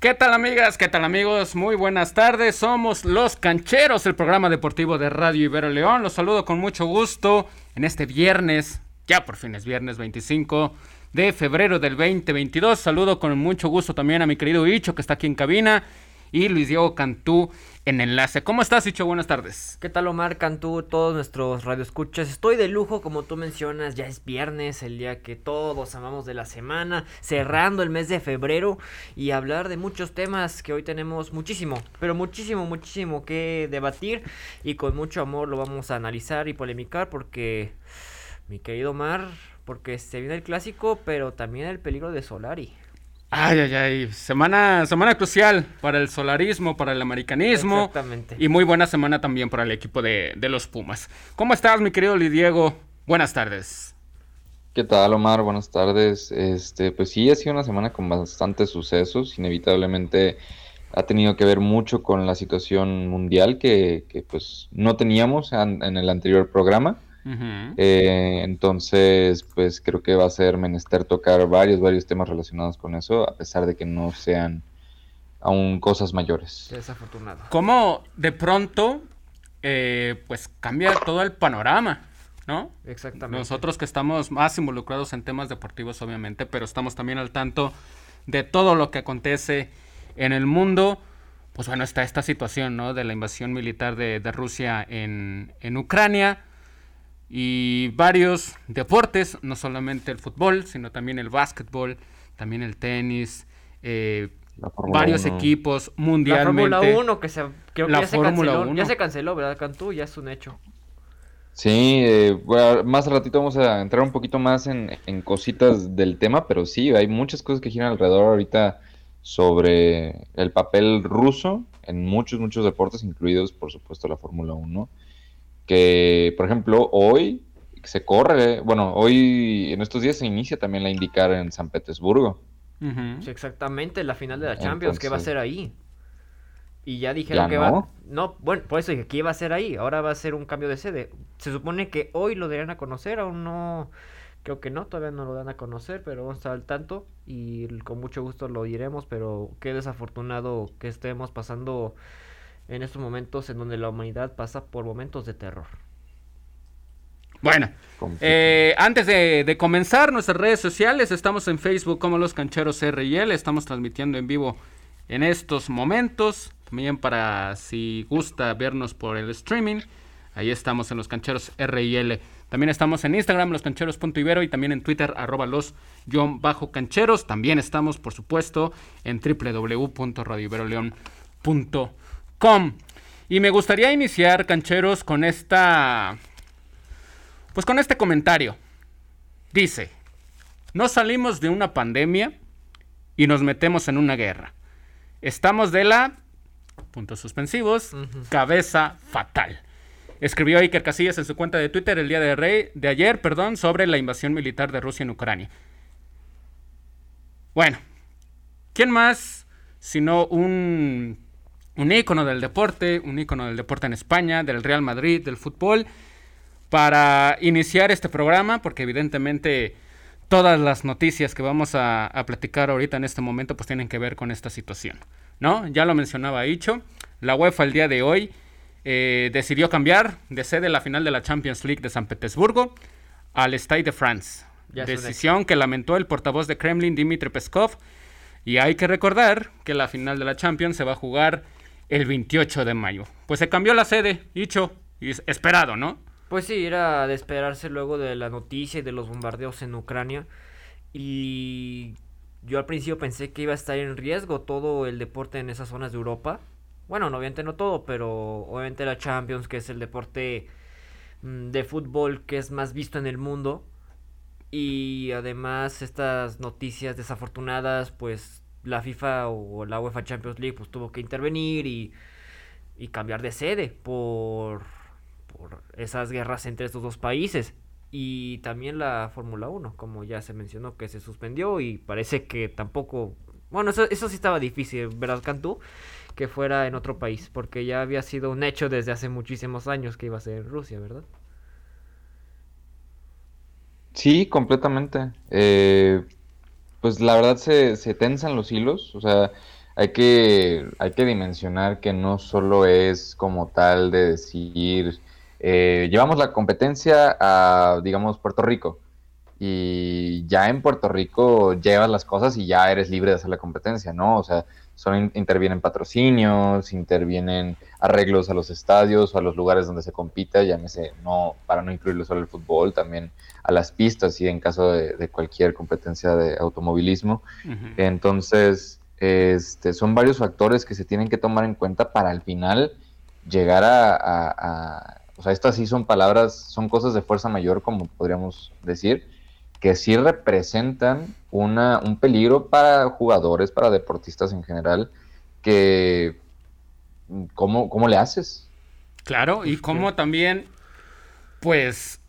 ¿Qué tal amigas? ¿Qué tal amigos? Muy buenas tardes. Somos Los Cancheros, el programa deportivo de Radio Ibero León. Los saludo con mucho gusto en este viernes, ya por fin es viernes 25 de febrero del 2022. Saludo con mucho gusto también a mi querido Icho que está aquí en cabina y Luis Diego Cantú en enlace. ¿Cómo estás, Icho? Buenas tardes. ¿Qué tal, Omar Cantú? Todos nuestros radioescuchas. Estoy de lujo, como tú mencionas. Ya es viernes, el día que todos amamos de la semana, cerrando el mes de febrero y hablar de muchos temas que hoy tenemos muchísimo, pero muchísimo, muchísimo que debatir y con mucho amor lo vamos a analizar y polemicar porque, mi querido Omar, porque se viene el clásico, pero también el peligro de Solari. Ay, ay, ay. Semana, semana crucial para el solarismo, para el americanismo. Exactamente. Y muy buena semana también para el equipo de, los Pumas. ¿Cómo estás, mi querido Lidiego? Buenas tardes. ¿Qué tal, Omar? Buenas tardes. Este, pues sí, ha sido una semana con bastantes sucesos. Inevitablemente ha tenido que ver mucho con la situación mundial que, que pues no teníamos en el anterior programa. Eh, entonces, pues creo que va a ser menester tocar varios, varios temas relacionados con eso, a pesar de que no sean aún cosas mayores. Desafortunado. ¿Cómo de pronto, eh, pues cambia todo el panorama? ¿No? Exactamente. Nosotros que estamos más involucrados en temas deportivos, obviamente, pero estamos también al tanto de todo lo que acontece en el mundo. Pues bueno, está esta situación, ¿no? De la invasión militar de, de Rusia en, en Ucrania y varios deportes, no solamente el fútbol, sino también el básquetbol, también el tenis, eh, varios equipos mundialmente. La Fórmula 1 que se, creo que ya se canceló, ya se canceló, ¿verdad, Cantú? Ya es un hecho. Sí, eh, más ratito vamos a entrar un poquito más en, en, cositas del tema, pero sí, hay muchas cosas que giran alrededor ahorita sobre el papel ruso en muchos, muchos deportes, incluidos por supuesto la Fórmula 1 que, por ejemplo, hoy se corre, bueno, hoy en estos días se inicia también la indicar en San Petersburgo. sí, exactamente, la final de la Champions, ¿qué va a ser ahí? Y ya dijeron que va. No, bueno, por eso dije que iba a ser ahí. Ahora va a ser un cambio de sede. Se supone que hoy lo darían a conocer, aún no. Creo que no, todavía no lo dan a conocer, pero vamos a estar al tanto y con mucho gusto lo diremos. Pero qué desafortunado que estemos pasando en estos momentos en donde la humanidad pasa por momentos de terror. Bueno, eh, antes de, comenzar nuestras redes sociales, estamos en Facebook como Los Cancheros RL, estamos transmitiendo en vivo en estos momentos, también para si gusta vernos por el streaming, ahí estamos en Los Cancheros RL. También estamos en Instagram, loscancheros.ibero y también en Twitter, arroba los bajo cancheros. También estamos, por supuesto, en www.radioiberoleón.com y me gustaría iniciar, cancheros, con esta... Pues con este comentario. Dice, no salimos de una pandemia y nos metemos en una guerra. Estamos de la, puntos suspensivos, cabeza fatal. Escribió Iker Casillas en su cuenta de Twitter el día de, rey, de ayer perdón, sobre la invasión militar de Rusia en Ucrania. Bueno, ¿quién más sino un un ícono del deporte, un ícono del deporte en España, del Real Madrid, del fútbol, para iniciar este programa, porque evidentemente todas las noticias que vamos a, platicar ahorita en este momento pues tienen que ver con esta situación, ¿no? Ya lo mencionaba Icho, la UEFA el día de hoy eh, decidió cambiar de sede la final de la Champions League de San Petersburgo al Stade de France. Decisión que lamentó el portavoz de Kremlin, Dmitry Peskov, y hay que recordar que la final de la Champions se va a jugar el 28 de mayo. Pues se cambió la sede, dicho, y esperado, ¿no? Pues sí, era de esperarse luego de la noticia y de los bombardeos en Ucrania. Y yo al principio pensé que iba a estar en riesgo todo el deporte en esas zonas de Europa. Bueno, obviamente no todo, pero obviamente la Champions, que es el deporte mm, de fútbol que es más visto en el mundo. Y además estas noticias desafortunadas, pues la FIFA o la UEFA Champions League pues tuvo que intervenir y, y cambiar de sede por, por esas guerras entre estos dos países. Y también la Fórmula 1, como ya se mencionó, que se suspendió y parece que tampoco... Bueno, eso, eso sí estaba difícil, ¿verdad, Cantú? Que fuera en otro país, porque ya había sido un hecho desde hace muchísimos años que iba a ser en Rusia, ¿verdad? Sí, completamente. Eh, pues la verdad se, se tensan los hilos. O sea, hay que, hay que dimensionar que no solo es como tal de decir, eh, llevamos la competencia a, digamos, Puerto Rico. Y ya en Puerto Rico llevas las cosas y ya eres libre de hacer la competencia, ¿no? O sea, son, intervienen patrocinios, intervienen arreglos a los estadios o a los lugares donde se compita, llámese, no, para no incluirlo solo el fútbol, también a las pistas y en caso de, cualquier competencia de automovilismo. Entonces, este, son varios factores que se tienen que tomar en cuenta para al final llegar a, o sea, estas sí son palabras, son cosas de fuerza mayor, como podríamos decir, que sí representan una, un peligro para jugadores, para deportistas en general, que ¿cómo, cómo le haces? Claro, y cómo también, pues,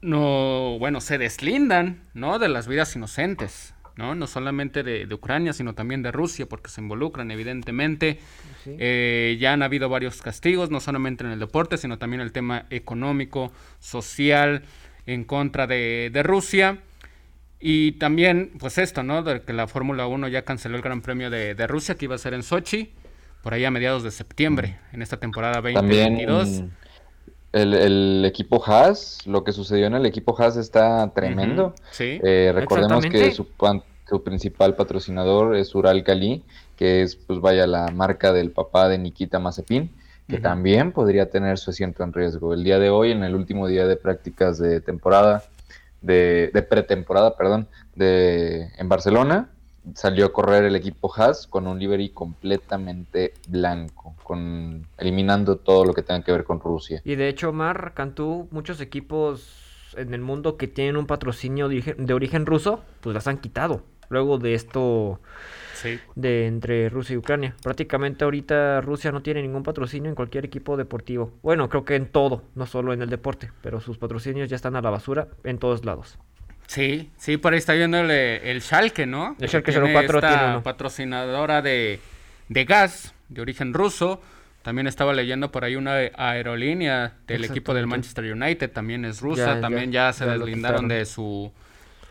no, bueno, se deslindan, ¿no? De las vidas inocentes. ¿no? No solamente de, Ucrania, sino también de Rusia, porque se involucran, evidentemente. Eh, ya han habido varios castigos, no solamente en el deporte, sino también el tema económico, social, en contra de, Rusia. Y también, pues esto, ¿no? De que la Fórmula 1 ya canceló el Gran Premio de, Rusia, que iba a ser en Sochi, por ahí a mediados de septiembre, en esta temporada 2022. También el, equipo Haas, lo que sucedió en el equipo Haas está tremendo. sí, eh, recordemos que su, principal patrocinador es Ural Kali, que es, pues vaya, la marca del papá de Nikita Mazepin, que también podría tener su asiento en riesgo. El día de hoy, en el último día de prácticas de temporada, de, de pretemporada, perdón, de, en Barcelona, salió a correr el equipo Haas con un livery completamente blanco, con eliminando todo lo que tenga que ver con Rusia. Y de hecho, Mar, Cantú, muchos equipos en el mundo que tienen un patrocinio de origen, ruso, pues las han quitado. Luego de esto de entre Rusia y Ucrania. Prácticamente ahorita Rusia no tiene ningún patrocinio en cualquier equipo deportivo. Bueno, creo que en todo, no solo en el deporte, pero sus patrocinios ya están a la basura en todos lados. Sí, sí, por ahí está viendo el, el Schalke, ¿no? El Schalke 04 tiene patrocinadora de, gas de origen ruso. También estaba leyendo por ahí una aerolínea del equipo del Manchester United, también es rusa, también ya, se deslindaron de su,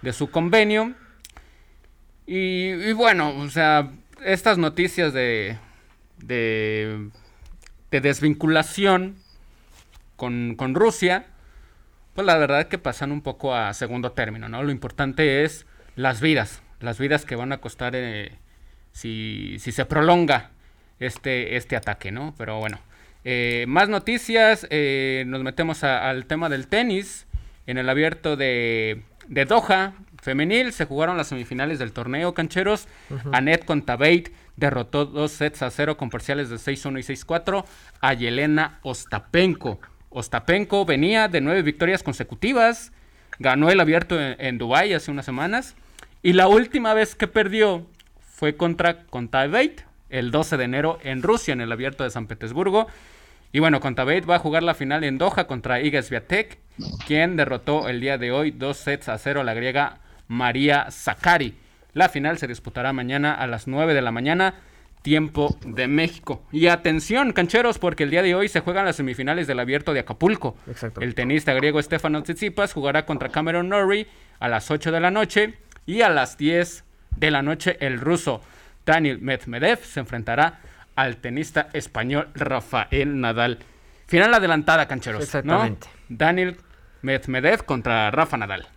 de su convenio. Y, bueno, o sea, estas noticias de, de, de desvinculación con, con Rusia, pues la verdad es que pasan un poco a segundo término, ¿no? Lo importante es las vidas, las vidas que van a costar eh, si, si, se prolonga este, este ataque, ¿no? Pero bueno, eh, más noticias, eh, nos metemos al tema del tenis. En el abierto de, de, Doha femenil se jugaron las semifinales del torneo cancheros. Anet Contabate derrotó dos sets a cero con parciales de 6-1 y 6-4 a Yelena Ostapenko. Ostapenko venía de nueve victorias consecutivas, ganó el abierto en, Dubái hace unas semanas y la última vez que perdió fue contra Kontaveit el 12 de enero en Rusia en el abierto de San Petersburgo. Y bueno, Kontaveit va a jugar la final en Doha contra Iga Swiatek, quien derrotó el día de hoy dos sets a cero a la griega María Zakari. La final se disputará mañana a las 9 de la mañana tiempo de México. Y atención, cancheros, porque el día de hoy se juegan las semifinales del Abierto de Acapulco. El tenista griego Stefano Tsitsipas jugará contra Cameron Norrie a las 8 de la noche y a las 10 de la noche el ruso Daniel Medvedev se enfrentará al tenista español Rafael Nadal. Final adelantada, cancheros. Exactamente. Daniel Medvedev contra Rafa Nadal.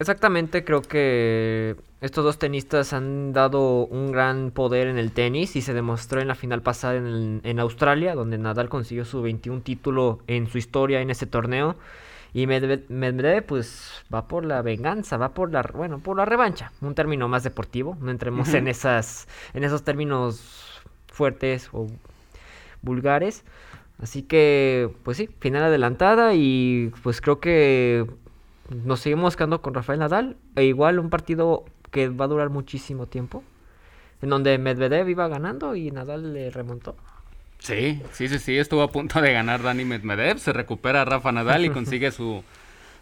Exactamente, creo que estos dos tenistas han dado un gran poder en el tenis y se demostró en la final pasada en, Australia, donde Nadal consiguió su 21 título en su historia en ese torneo. Y Medvedev pues va por la venganza, va por la bueno, por la revancha, un término más deportivo, no entremos en esas en esos términos fuertes o vulgares. Así que pues sí, final adelantada y pues creo que nos seguimos quedando con Rafael Nadal e igual un partido que va a durar muchísimo tiempo. En donde Medvedev iba ganando y Nadal le remontó. Sí, sí, sí, sí, estuvo a punto de ganar Dani Medvedev, se recupera Rafa Nadal y consigue su,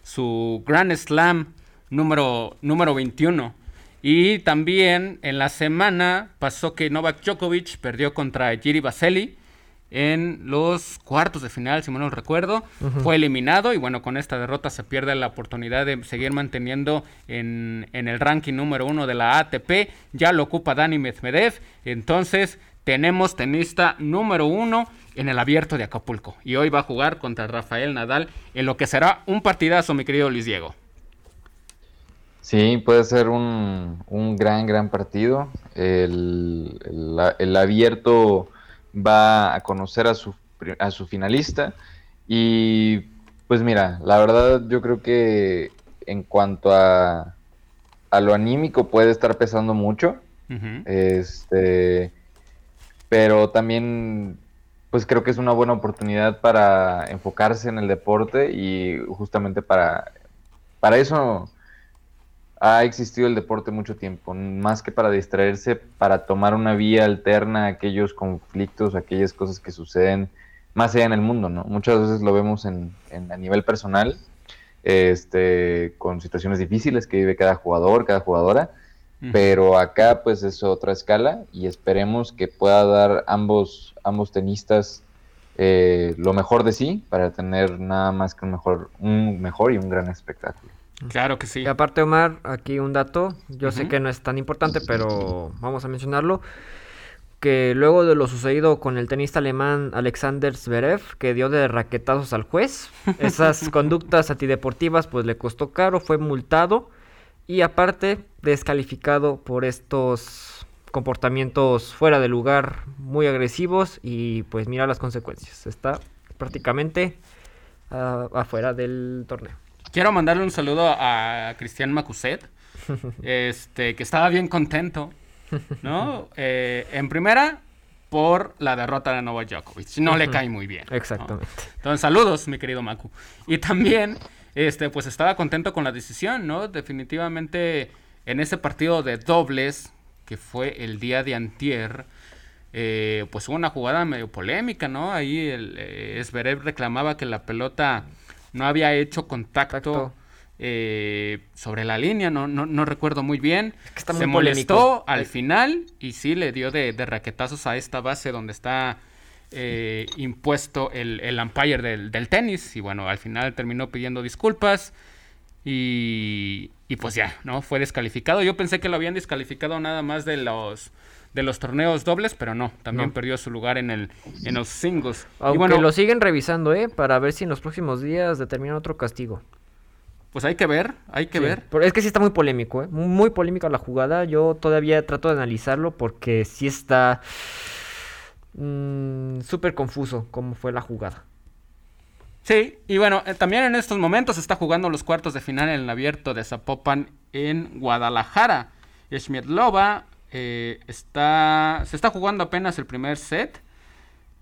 su Grand Slam número, número 21. Y también en la semana pasó que Novak Djokovic perdió contra Giri Baseli en los cuartos de final, si mal no recuerdo. Fue eliminado y bueno, con esta derrota se pierde la oportunidad de seguir manteniendo en, en, el ranking número uno de la ATP. Ya lo ocupa Dani Medvedev. Entonces tenemos tenista número uno en el abierto de Acapulco. Y hoy va a jugar contra Rafael Nadal en lo que será un partidazo, mi querido Luis Diego. Sí, puede ser un, un gran, gran partido. El, el, el abierto va a conocer a su, a su finalista. Y pues mira, la verdad yo creo que en cuanto a, a lo anímico puede estar pesando mucho. Este, pero también pues creo que es una buena oportunidad para enfocarse en el deporte y justamente para, para eso ha existido el deporte mucho tiempo, más que para distraerse, para tomar una vía alterna a aquellos conflictos, aquellas cosas que suceden más allá en el mundo, ¿no? Muchas veces lo vemos en, a nivel personal, este, con situaciones difíciles que vive cada jugador, cada jugadora, pero acá pues es otra escala y esperemos que pueda dar ambos, ambos tenistas eh, lo mejor de sí para tener nada más que un mejor, un mejor y un gran espectáculo. Claro que sí. Y aparte, Omar, aquí un dato, yo sé que no es tan importante, pero vamos a mencionarlo, que luego de lo sucedido con el tenista alemán Alexander Zverev, que dio de raquetazos al juez, esas conductas antideportivas pues le costó caro, fue multado y aparte descalificado por estos comportamientos fuera de lugar muy agresivos y pues mira las consecuencias, está prácticamente uh, afuera del torneo. Quiero mandarle un saludo a Cristian Macuset, este, que estaba bien contento, ¿no? Eh, en primera, por la derrota de Novak Djokovic. No le cae muy bien. Exactamente. Entonces, saludos, mi querido Macu. Y también, este, pues estaba contento con la decisión, ¿no? Definitivamente, en ese partido de dobles, que fue el día de antier, eh, pues hubo una jugada medio polémica, ¿no? Ahí el eh, reclamaba que la pelota no había hecho contacto eh, sobre la línea, no, no, recuerdo muy bien. Se molestó al final y sí le dio de, raquetazos a esta base donde está eh, impuesto el, el umpire del, tenis. Y bueno, al final terminó pidiendo disculpas. Y, y pues ya, ¿no? Fue descalificado. Yo pensé que lo habían descalificado nada más de los de los torneos dobles, pero no, también perdió su lugar en el en los singles. Aunque y bueno, lo siguen revisando, ¿eh? Para ver si en los próximos días determinan otro castigo. Pues hay que ver, hay que ver. Pero es que sí está muy polémico, ¿eh? Muy polémica la jugada. Yo todavía trato de analizarlo porque sí está mm, súper confuso cómo fue la jugada. Sí, y bueno, eh, también en estos momentos está jugando los cuartos de final en el abierto de Zapopan en Guadalajara. Schmidlova eh, está, se está jugando apenas el primer set.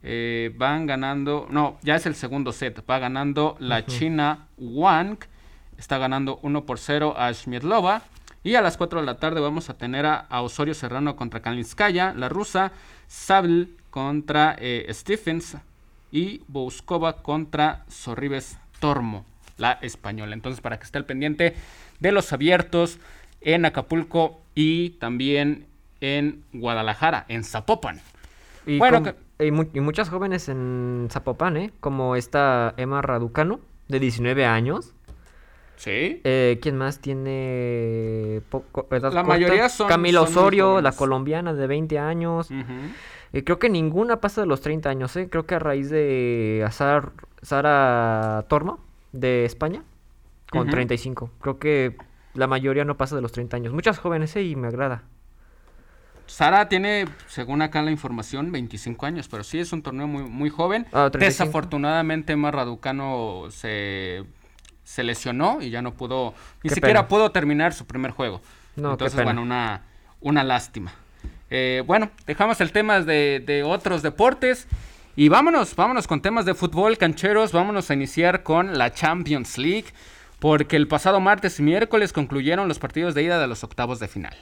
Eh, van ganando, no, ya es el segundo set. Va ganando la China Wang. Está ganando 1 por 0 a Shmidlova. Y a las 4 de la tarde vamos a tener a, Osorio Serrano contra Kalinskaya, la rusa. Sabl contra eh, Stephens. Y Bouskova contra Sorribes Tormo, la española. Entonces, para que esté al pendiente de los abiertos en Acapulco y también en Guadalajara, en Zapopan. Y, bueno, y, muchas jóvenes en Zapopan, ¿eh? Como esta Emma Raducano, de 19 años. Sí. Eh, ¿Quién más tiene poco, La mayoría son. Camila Osorio, la colombiana de 20 años. Eh, creo que ninguna pasa de los 30 años, ¿eh? Creo que a raíz de Azar, Sara Tormo, de España, con 35. Creo que la mayoría no pasa de los 30 años. Muchas jóvenes, ¿eh? Y me agrada. Sara tiene, según acá la información, 25 años, pero sí es un torneo muy, muy joven. Ah, Desafortunadamente, Marraducano se, se lesionó y ya no pudo, ni siquiera pudo terminar su primer juego. Entonces, bueno, una, una lástima. Eh, bueno, dejamos el tema de, de otros deportes. Y vámonos, vámonos con temas de fútbol, cancheros. Vámonos a iniciar con la Champions League. Porque el pasado martes y miércoles concluyeron los partidos de ida de los octavos de final.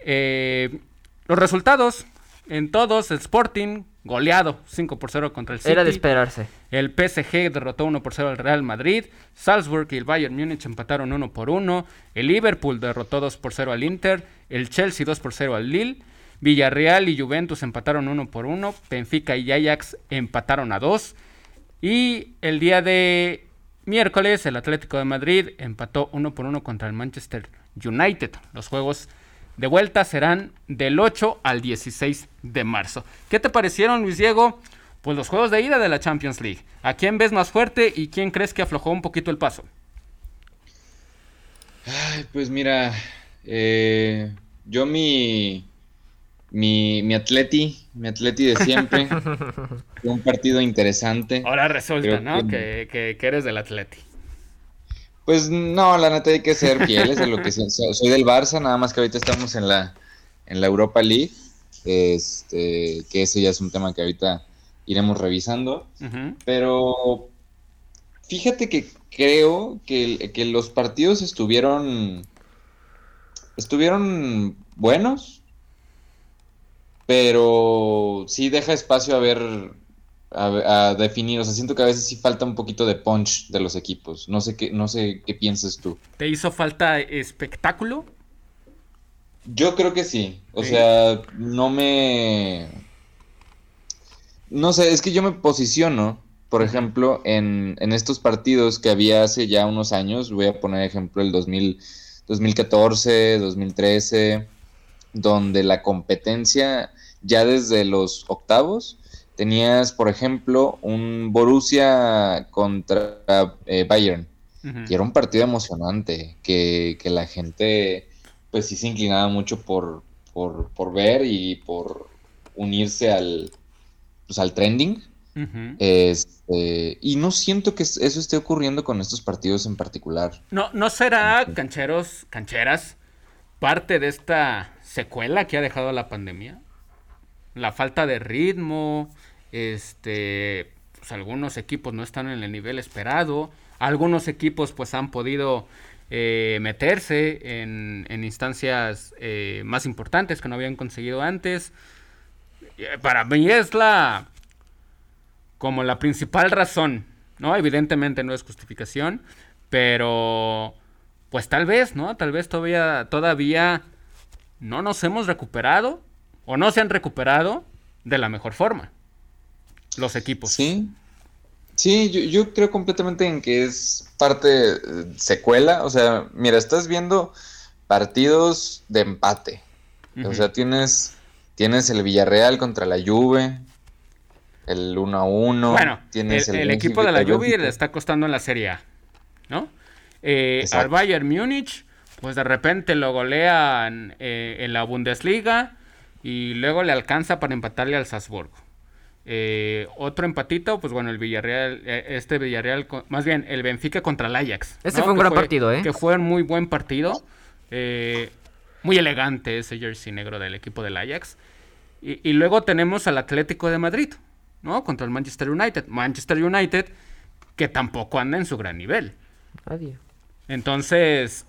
Eh, los resultados en todos, el Sporting goleado 5 por 0 contra el City. Era de esperarse. El PSG derrotó 1 por 0 al Real Madrid. Salzburg y el Bayern Múnich empataron 1 por 1. El Liverpool derrotó 2 por 0 al Inter. El Chelsea 2 por 0 al Lille. Villarreal y Juventus empataron uno por uno. Benfica y Ajax empataron a dos. Y el día de miércoles el Atlético de Madrid empató uno por uno contra el Manchester United. Los juegos de vuelta serán del 8 al 16 de marzo. ¿Qué te parecieron, Luis Diego? Pues los juegos de ida de la Champions League. ¿A quién ves más fuerte y quién crees que aflojó un poquito el paso? Ay, pues mira, eh, yo mi, mi, mi atleti, mi atleti de siempre, fue un partido interesante. Ahora resulta, ¿no? Que, que, eres del atleti. Pues no, la neta hay que ser fieles a lo que soy, soy del Barça, nada más que ahorita estamos en la, en la Europa League, este, que ese ya es un tema que ahorita iremos revisando, pero fíjate que creo que, que los partidos estuvieron estuvieron buenos, pero sí deja espacio a ver, a, definir. O sea, siento que a veces sí falta un poquito de punch de los equipos. No sé qué, no sé qué piensas tú. ¿Te hizo falta espectáculo? Yo creo que sí. O sea, no me. No sé, es que yo me posiciono, por ejemplo, en, en estos partidos que había hace ya unos años. Voy a poner ejemplo el 2000 2014, 2013, donde la competencia ya desde los octavos tenías, por ejemplo, un Borussia contra eh, Bayern. Y era un partido emocionante, que, la gente pues sí se inclinaba mucho por, por, ver y por unirse al, pues, al trending. este, y no siento que eso esté ocurriendo con estos partidos en particular. No, ¿no será, cancheros, cancheras, parte de esta secuela que ha dejado la pandemia? La falta de ritmo, este, pues algunos equipos no están en el nivel esperado, algunos equipos pues han podido eh, meterse en, instancias eh, más importantes que no habían conseguido antes. Eh, para mí es la como la principal razón, ¿no? Evidentemente no es justificación, pero pues tal vez, ¿no? Tal vez todavía, todavía no nos hemos recuperado o no se han recuperado de la mejor forma los equipos. Sí. Sí, yo, creo completamente en que es parte eh, secuela. O sea, mira, estás viendo partidos de empate. O sea, tienes, tienes el Villarreal contra la Juve, el 1 a 1. Bueno, el, equipo de la Juve le está costando en la Serie A, ¿no? Eh, al Bayern Múnich, pues de repente lo golean eh, en la Bundesliga y luego le alcanza para empatarle al Salzburgo. Eh, otro empatito, pues bueno, el Villarreal, este Villarreal, más bien el Benfica contra el Ajax. Este fue un gran partido, ¿eh? Que fue un muy buen partido. muy elegante ese jersey negro del equipo del Ajax. y, luego tenemos al Atlético de Madrid, ¿no? Contra el Manchester United. Manchester United que tampoco anda en su gran nivel. Nadie. Entonces,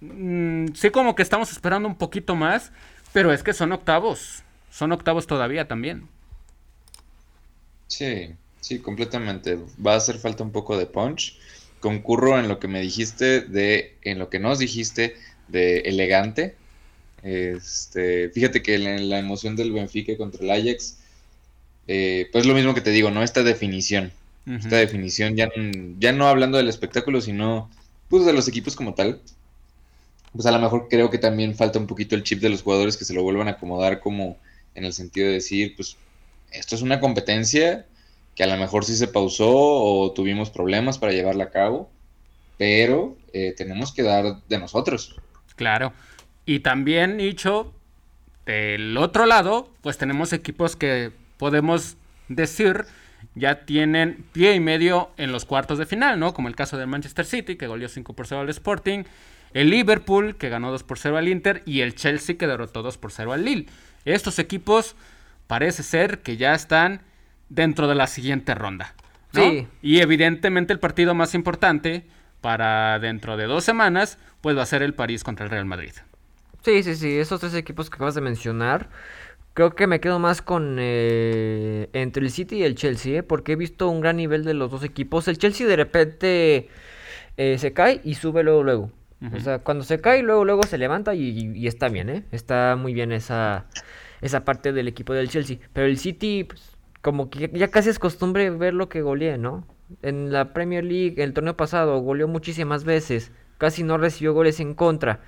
mm, sí como que estamos esperando un poquito más, pero es que son octavos. Son octavos todavía también. Sí, sí, completamente. Va a hacer falta un poco de punch. Concurro en lo que me dijiste de, en lo que nos dijiste de elegante. Este, fíjate que la emoción del Benfica contra el Ajax eh, pues lo mismo que te digo, ¿no? Esta definición. Esta definición, ya, ya no hablando del espectáculo, sino pues de los equipos como tal. Pues a lo mejor creo que también falta un poquito el chip de los jugadores que se lo vuelvan a acomodar como en el sentido de decir, pues esto es una competencia que a lo mejor sí se pausó o tuvimos problemas para llevarla a cabo, pero eh, tenemos que dar de nosotros. Claro. Y también, dicho, del otro lado, pues tenemos equipos que podemos decir, ya tienen pie y medio en los cuartos de final, ¿no? Como el caso del Manchester City, que goleó 5 por 0 al Sporting, el Liverpool, que ganó 2 por 0 al Inter, y el Chelsea, que derrotó 2 por 0 al Lille. Estos equipos parece ser que ya están dentro de la siguiente ronda. ¿no? Sí. Y evidentemente el partido más importante para dentro de dos semanas, pues va a ser el París contra el Real Madrid. Sí, sí, sí, esos tres equipos que acabas de mencionar Creo que me quedo más con eh, entre el City y el Chelsea, ¿eh? porque he visto un gran nivel de los dos equipos. El Chelsea de repente eh, se cae y sube luego, luego. O sea, cuando se cae, luego, luego se levanta y, y está bien, ¿eh? Está muy bien esa, esa parte del equipo del Chelsea. Pero el City, pues, como que ya casi es costumbre ver lo que golee, ¿no? En la Premier League, el torneo pasado, goleó muchísimas veces. Casi no recibió goles en contra.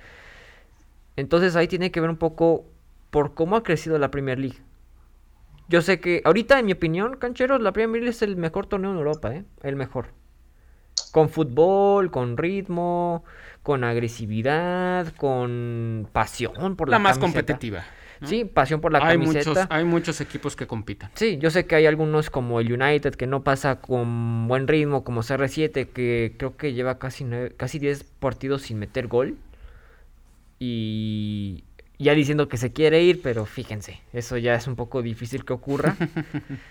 Entonces ahí tiene que ver un poco por cómo ha crecido la Premier League. Yo sé que ahorita, en mi opinión, cancheros, la Premier League es el mejor torneo en Europa, ¿eh? El mejor. Con fútbol, con ritmo, con agresividad, con pasión por la, la más competitiva. Sí, pasión por la hay camiseta. Muchos, hay muchos equipos que compitan. Sí, yo sé que hay algunos como el United que no pasa con buen ritmo, como CR7 que creo que lleva casi, casi 10 partidos sin meter gol. Y ya diciendo que se quiere ir, pero fíjense, eso ya es un poco difícil que ocurra.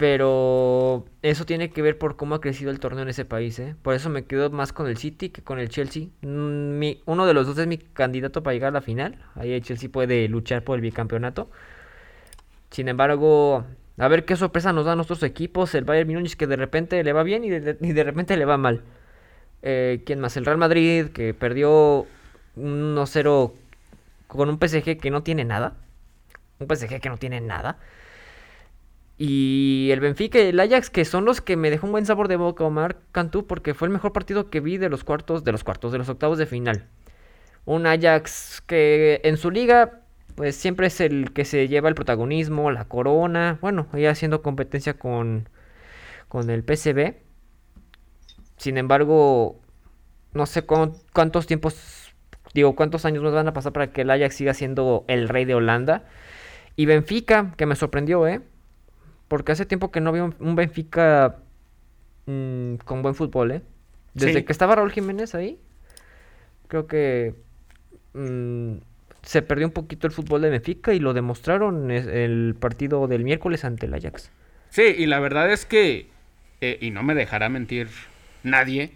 pero eso tiene que ver por cómo ha crecido el torneo en ese país, ¿eh? Por eso me quedo más con el City que con el Chelsea. Mm, mi, uno de los dos es mi candidato para llegar a la final. Ahí el Chelsea puede luchar por el bicampeonato. Sin embargo, a ver qué sorpresa nos dan nuestros equipos. El Bayern Múnich que de repente le va bien y de, de repente le va mal. Eh, ¿Quién más? El Real Madrid que perdió 1-0 con un PSG que no tiene nada. Un PSG que no tiene nada. Y el Benfica el Ajax, que son los que me dejó un buen sabor de boca, Omar Cantú, porque fue el mejor partido que vi de los cuartos, de los cuartos, de los octavos de final. Un Ajax que en su liga, pues siempre es el que se lleva el protagonismo, la corona. Bueno, ahí haciendo competencia con, con el PCB. Sin embargo, no sé cuántos tiempos Digo, ¿cuántos años más van a pasar para que el Ajax siga siendo el rey de Holanda? Y Benfica, que me sorprendió, ¿eh? Porque hace tiempo que no había un Benfica mmm, con buen fútbol, ¿eh? Desde Sí. que estaba Raúl Jiménez ahí, creo que mmm, se perdió un poquito el fútbol de Benfica y lo demostraron el partido del miércoles ante el Ajax. Sí, y la verdad es que, eh, y no me dejará mentir nadie,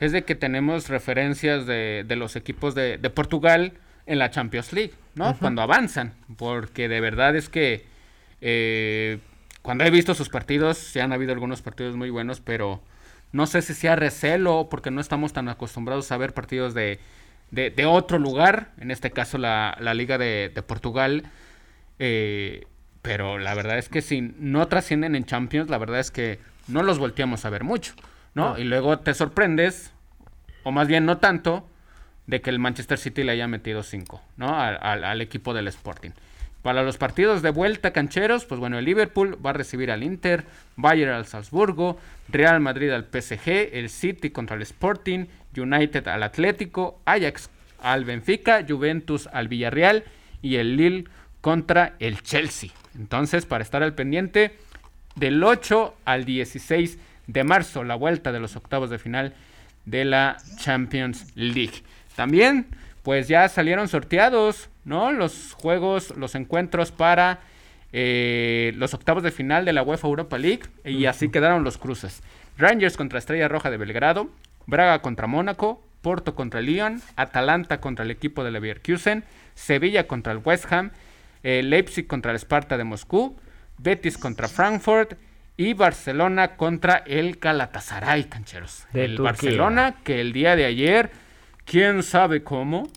es de que tenemos referencias de, de los equipos de, de Portugal en la Champions League, ¿no? Cuando avanzan, porque de verdad es que eh, cuando he visto sus partidos, sí han habido algunos partidos muy buenos, pero no sé si sea recelo, porque no estamos tan acostumbrados a ver partidos de, de, de otro lugar, en este caso la, la Liga de, de Portugal. Eh, pero la verdad es que si no trascienden en Champions, la verdad es que no los volteamos a ver mucho, ¿no? Y luego te sorprendes, o más bien no tanto, de que el Manchester City le haya metido 5, ¿no? Al, al- al equipo del Sporting. Para los partidos de vuelta cancheros, pues bueno, el Liverpool va a recibir al Inter, Bayern al Salzburgo, Real Madrid al PSG, el City contra el Sporting, United al Atlético, Ajax al Benfica, Juventus al Villarreal y el Lille contra el Chelsea. Entonces, para estar al pendiente, del 8 al 16 de marzo, la vuelta de los octavos de final de la Champions League. También, pues ya salieron sorteados, ¿no? Los juegos, los encuentros para eh, los octavos de final de la UEFA Europa League. Y así quedaron los cruces. Rangers contra Estrella Roja de Belgrado, Braga contra Mónaco, Porto contra Lyon, Atalanta contra el equipo de Leverkusen, Sevilla contra el West Ham, eh, Leipzig contra el Sparta de Moscú, Betis contra Frankfurt y Barcelona contra el Galatasaray, cancheros. De el Turquía. Barcelona que el día de ayer, quién sabe cómo,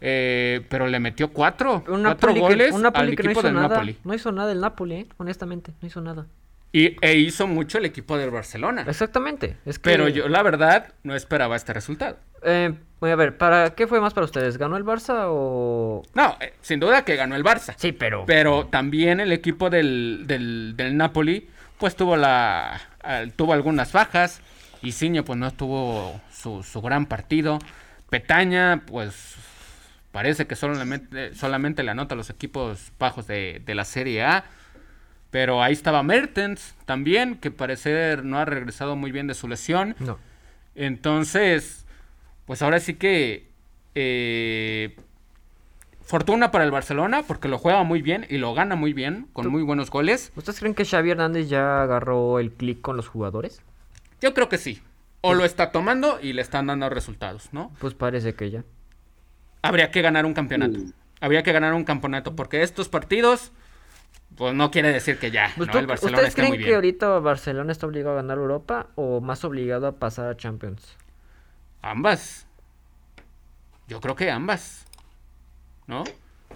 eh, pero le metió cuatro, Un cuatro Napoli que- goles un Napoli al que equipo del nada. Napoli. No hizo nada el Napoli, ¿eh? honestamente, no hizo nada. Y, e hizo mucho el equipo del Barcelona. Exactamente. Es que, Pero yo, la verdad, no esperaba este resultado. Eh, voy a ver, ¿para qué fue más para ustedes? ¿Ganó el Barça o...? No, eh, sin duda que ganó el Barça. Sí, pero... Pero también el equipo del, del, del Napoli, pues tuvo la tuvo algunas bajas. Isinho, pues no tuvo su, su gran partido. Petaña, pues parece que solamente, solamente le anota a los equipos bajos de, de la Serie A. Pero ahí estaba Mertens también, que parecer no ha regresado muy bien de su lesión. No. Entonces, pues ahora sí que eh, fortuna para el Barcelona porque lo juega muy bien y lo gana muy bien con muy buenos goles. ¿Ustedes creen que Xavi Hernández ya agarró el clic con los jugadores? Yo creo que sí. O lo está tomando y le están dando resultados, ¿no? Pues parece que ya. Habría que ganar un campeonato. Habría que ganar un campeonato porque estos partidos, pues no quiere decir que ya, Pues ¿no? tú- El Barcelona ¿Ustedes está creen muy que ahorita Barcelona está obligado a ganar Europa o más obligado a pasar a Champions? Ambas. Yo creo que ambas. ¿No?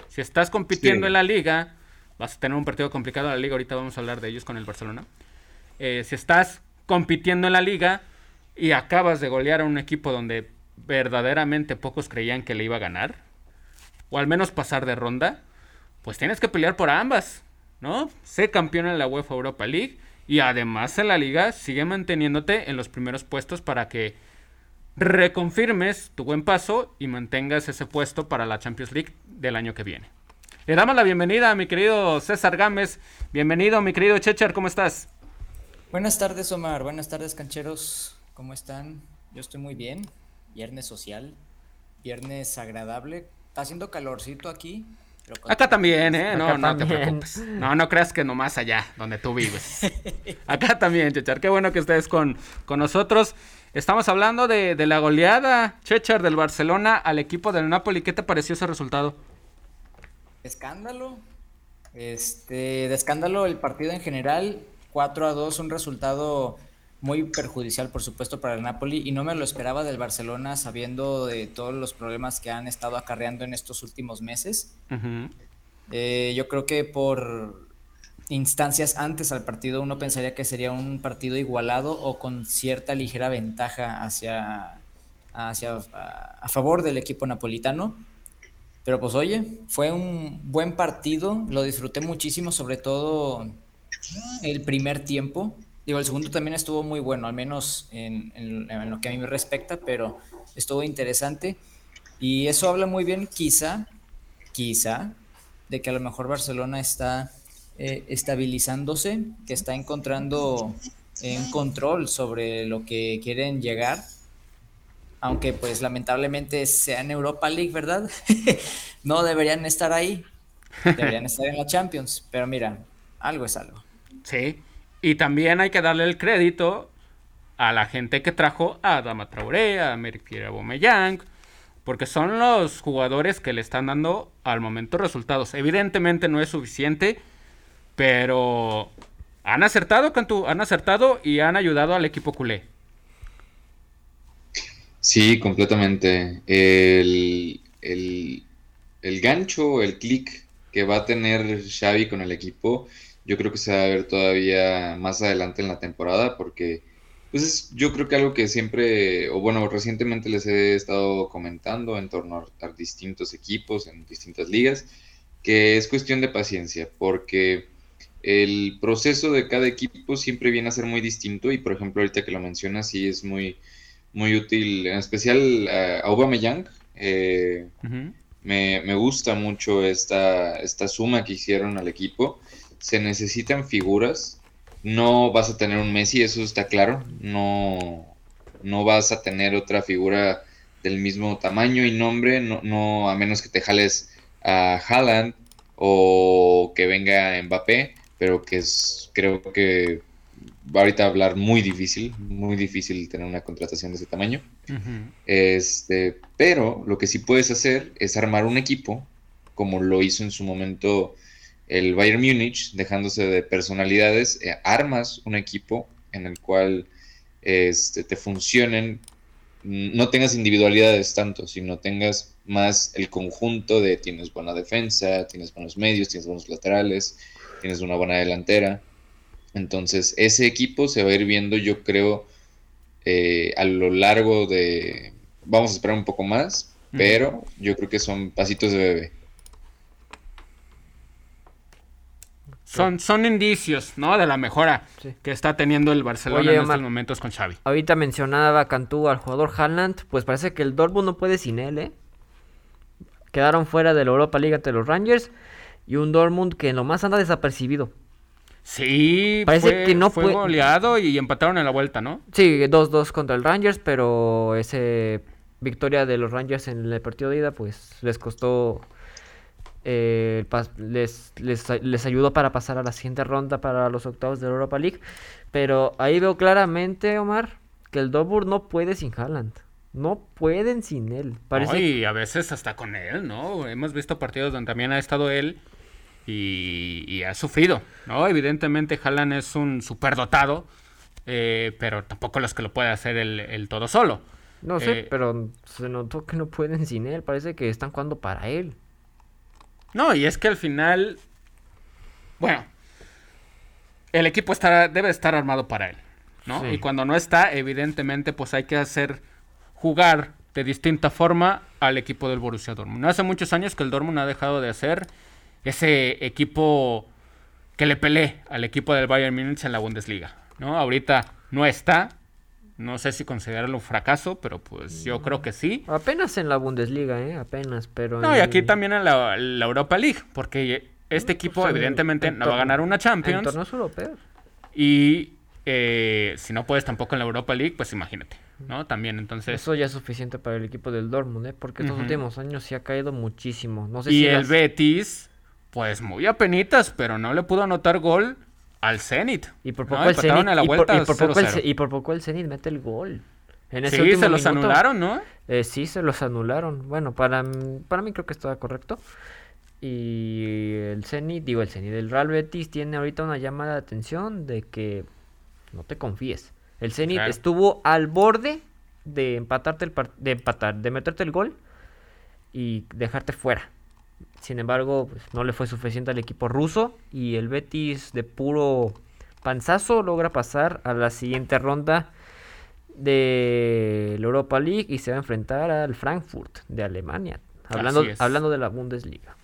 Si estás compitiendo en la liga, vas a tener un partido complicado en la liga, ahorita vamos a hablar de ellos con el Barcelona. Eh, si estás compitiendo en la liga y acabas de golear a un equipo donde verdaderamente pocos creían que le iba a ganar, o al menos pasar de ronda, pues tienes que pelear por ambas, ¿no? Sé campeón en la UEFA Europa League y además en la liga sigue manteniéndote en los primeros puestos para que reconfirmes tu buen paso y mantengas ese puesto para la Champions League del año que viene. Le damos la bienvenida a mi querido César Gámez. Bienvenido, mi querido Checher, ¿cómo estás? Buenas tardes, Omar. Buenas tardes, cancheros. ¿Cómo están? Yo estoy muy bien. Viernes social, viernes agradable. Está haciendo calorcito aquí. Acá también, ¿eh? No, no te preocupes. No, no creas que nomás allá, donde tú vives. Acá también, Chechar. Qué bueno que estés con, con nosotros. Estamos hablando de, de, la goleada, Chechar, del Barcelona al equipo del Napoli. ¿Qué te pareció ese resultado? Escándalo. Este, de escándalo el partido en general. 4 a 2, un resultado muy perjudicial, por supuesto, para el Napoli. Y no me lo esperaba del Barcelona, sabiendo de todos los problemas que han estado acarreando en estos últimos meses. eh, yo creo que por instancias antes al partido uno pensaría que sería un partido igualado o con cierta ligera ventaja hacia, hacia a, a favor del equipo napolitano. Pero pues oye, fue un buen partido, lo disfruté muchísimo, sobre todo el primer tiempo. Digo, el segundo también estuvo muy bueno, al menos en, en, en, lo que a mí me respecta, pero estuvo interesante. Y eso habla muy bien, quizá, quizá, de que a lo mejor Barcelona está eh, estabilizándose, que está encontrando en control sobre lo que quieren llegar. Aunque pues lamentablemente sea en Europa League, ¿verdad? no deberían estar ahí. Deberían estar en la Champions. Pero mira, algo es algo. Sí. Y también hay que darle el crédito a la gente que trajo a Dama Traoré, a Merkier Aubameyang, porque son los jugadores que le están dando al momento resultados. Evidentemente no es suficiente, pero han acertado, Cantú, han acertado y han ayudado al equipo culé. Sí, completamente. El, el, el gancho, el clic que va a tener Xavi con el equipo yo creo que se va a ver todavía más adelante en la temporada porque pues es, yo creo que algo que siempre, o bueno, recientemente les he estado comentando en torno a distintos equipos, en distintas ligas, que es cuestión de paciencia, porque el proceso de cada equipo siempre viene a ser muy distinto y por ejemplo ahorita que lo mencionas sí es muy, muy útil, en especial a Aubameyang, eh, uh -huh. me, me, gusta mucho esta, esta suma que hicieron al equipo se necesitan figuras. No vas a tener un Messi, eso está claro. No, no vas a tener otra figura del mismo tamaño y nombre, no, no a menos que te jales a Haaland o que venga Mbappé, pero que es, creo que va ahorita a hablar muy difícil, muy difícil tener una contratación de ese tamaño. Uh -huh. Este, pero lo que sí puedes hacer es armar un equipo, como lo hizo en su momento el Bayern Múnich, dejándose de personalidades, eh, armas un equipo en el cual este, te funcionen, no tengas individualidades tanto, sino tengas más el conjunto de tienes buena defensa, tienes buenos medios, tienes buenos laterales, tienes una buena delantera. Entonces, ese equipo se va a ir viendo, yo creo, eh, a lo largo de... Vamos a esperar un poco más, pero yo creo que son pasitos de bebé. Son, son indicios, ¿no? De la mejora sí. que está teniendo el Barcelona Oye, en Omar, estos momentos con Xavi. Ahorita mencionaba Cantú al jugador Haaland, pues parece que el Dortmund no puede sin él, ¿eh? Quedaron fuera de la Europa League ante los Rangers y un Dortmund que en lo más anda desapercibido. Sí, parece fue, que no fue goleado y empataron en la vuelta, ¿no? Sí, 2-2 contra el Rangers, pero ese victoria de los Rangers en el partido de ida, pues les costó eh, les, les, les, ayudó para pasar a la siguiente ronda para los octavos de la Europa League. Pero ahí veo claramente, Omar, que el Dortmund no puede sin Haaland. No pueden sin él. Parece... No, y a veces hasta con él, ¿no? Hemos visto partidos donde también ha estado él y, y ha sufrido, ¿no? Evidentemente Haaland es un superdotado, eh, pero tampoco los que lo puede hacer el, el todo solo. No sé, Eh, pero se notó que no pueden sin él. Parece que están jugando para él. No, y es que al final, bueno, el equipo debe estar armado para él, ¿no? Sí. Y cuando no está, evidentemente, pues hay que hacer jugar de distinta forma al equipo del Borussia Dortmund. Hace muchos años que el Dortmund ha dejado de ser ese equipo que le pelee al equipo del Bayern Múnich en la Bundesliga, ¿no? Ahorita no está. No sé si considerarlo un fracaso, pero pues yo creo que sí. Apenas en la Bundesliga, ¿eh? Apenas, pero... No, y aquí en- también en la, la Europa League, porque este equipo pues, en- evidentemente en no va a ganar una En Champions torneos europeos. y eh, si no puedes tampoco en la Europa League, pues imagínate, ¿no? También entonces... Eso ya es suficiente para el equipo del Dortmund, ¿eh? Porque estos Ujú. últimos años sí ha caído muchísimo. No sé y si el las- Betis, pues muy apenitas, pero no le pudo anotar gol al Zenit. Y por ¿no? poco el Zenit... a la y, por, vuelta y por poco el, 0-0. Ce- y por poco el Zenit mete el gol. En ese Sí, se los minuto, anularon, ¿no? eh, sí, se los anularon. Bueno, para, para mí creo que estaba correcto. Y el Zenit, digo el Zenit, el Real Betis tiene ahorita una llamada de atención de que no te confíes. El Zenit Claro. estuvo al borde de empatarte el de empatar, de meterte el gol y dejarte fuera. Sin embargo, pues, no le fue suficiente al equipo ruso y el Betis de puro panzazo logra pasar a la siguiente ronda de la Europa League y se va a enfrentar al Frankfurt de Alemania. Hablando, hablando de la Bundesliga.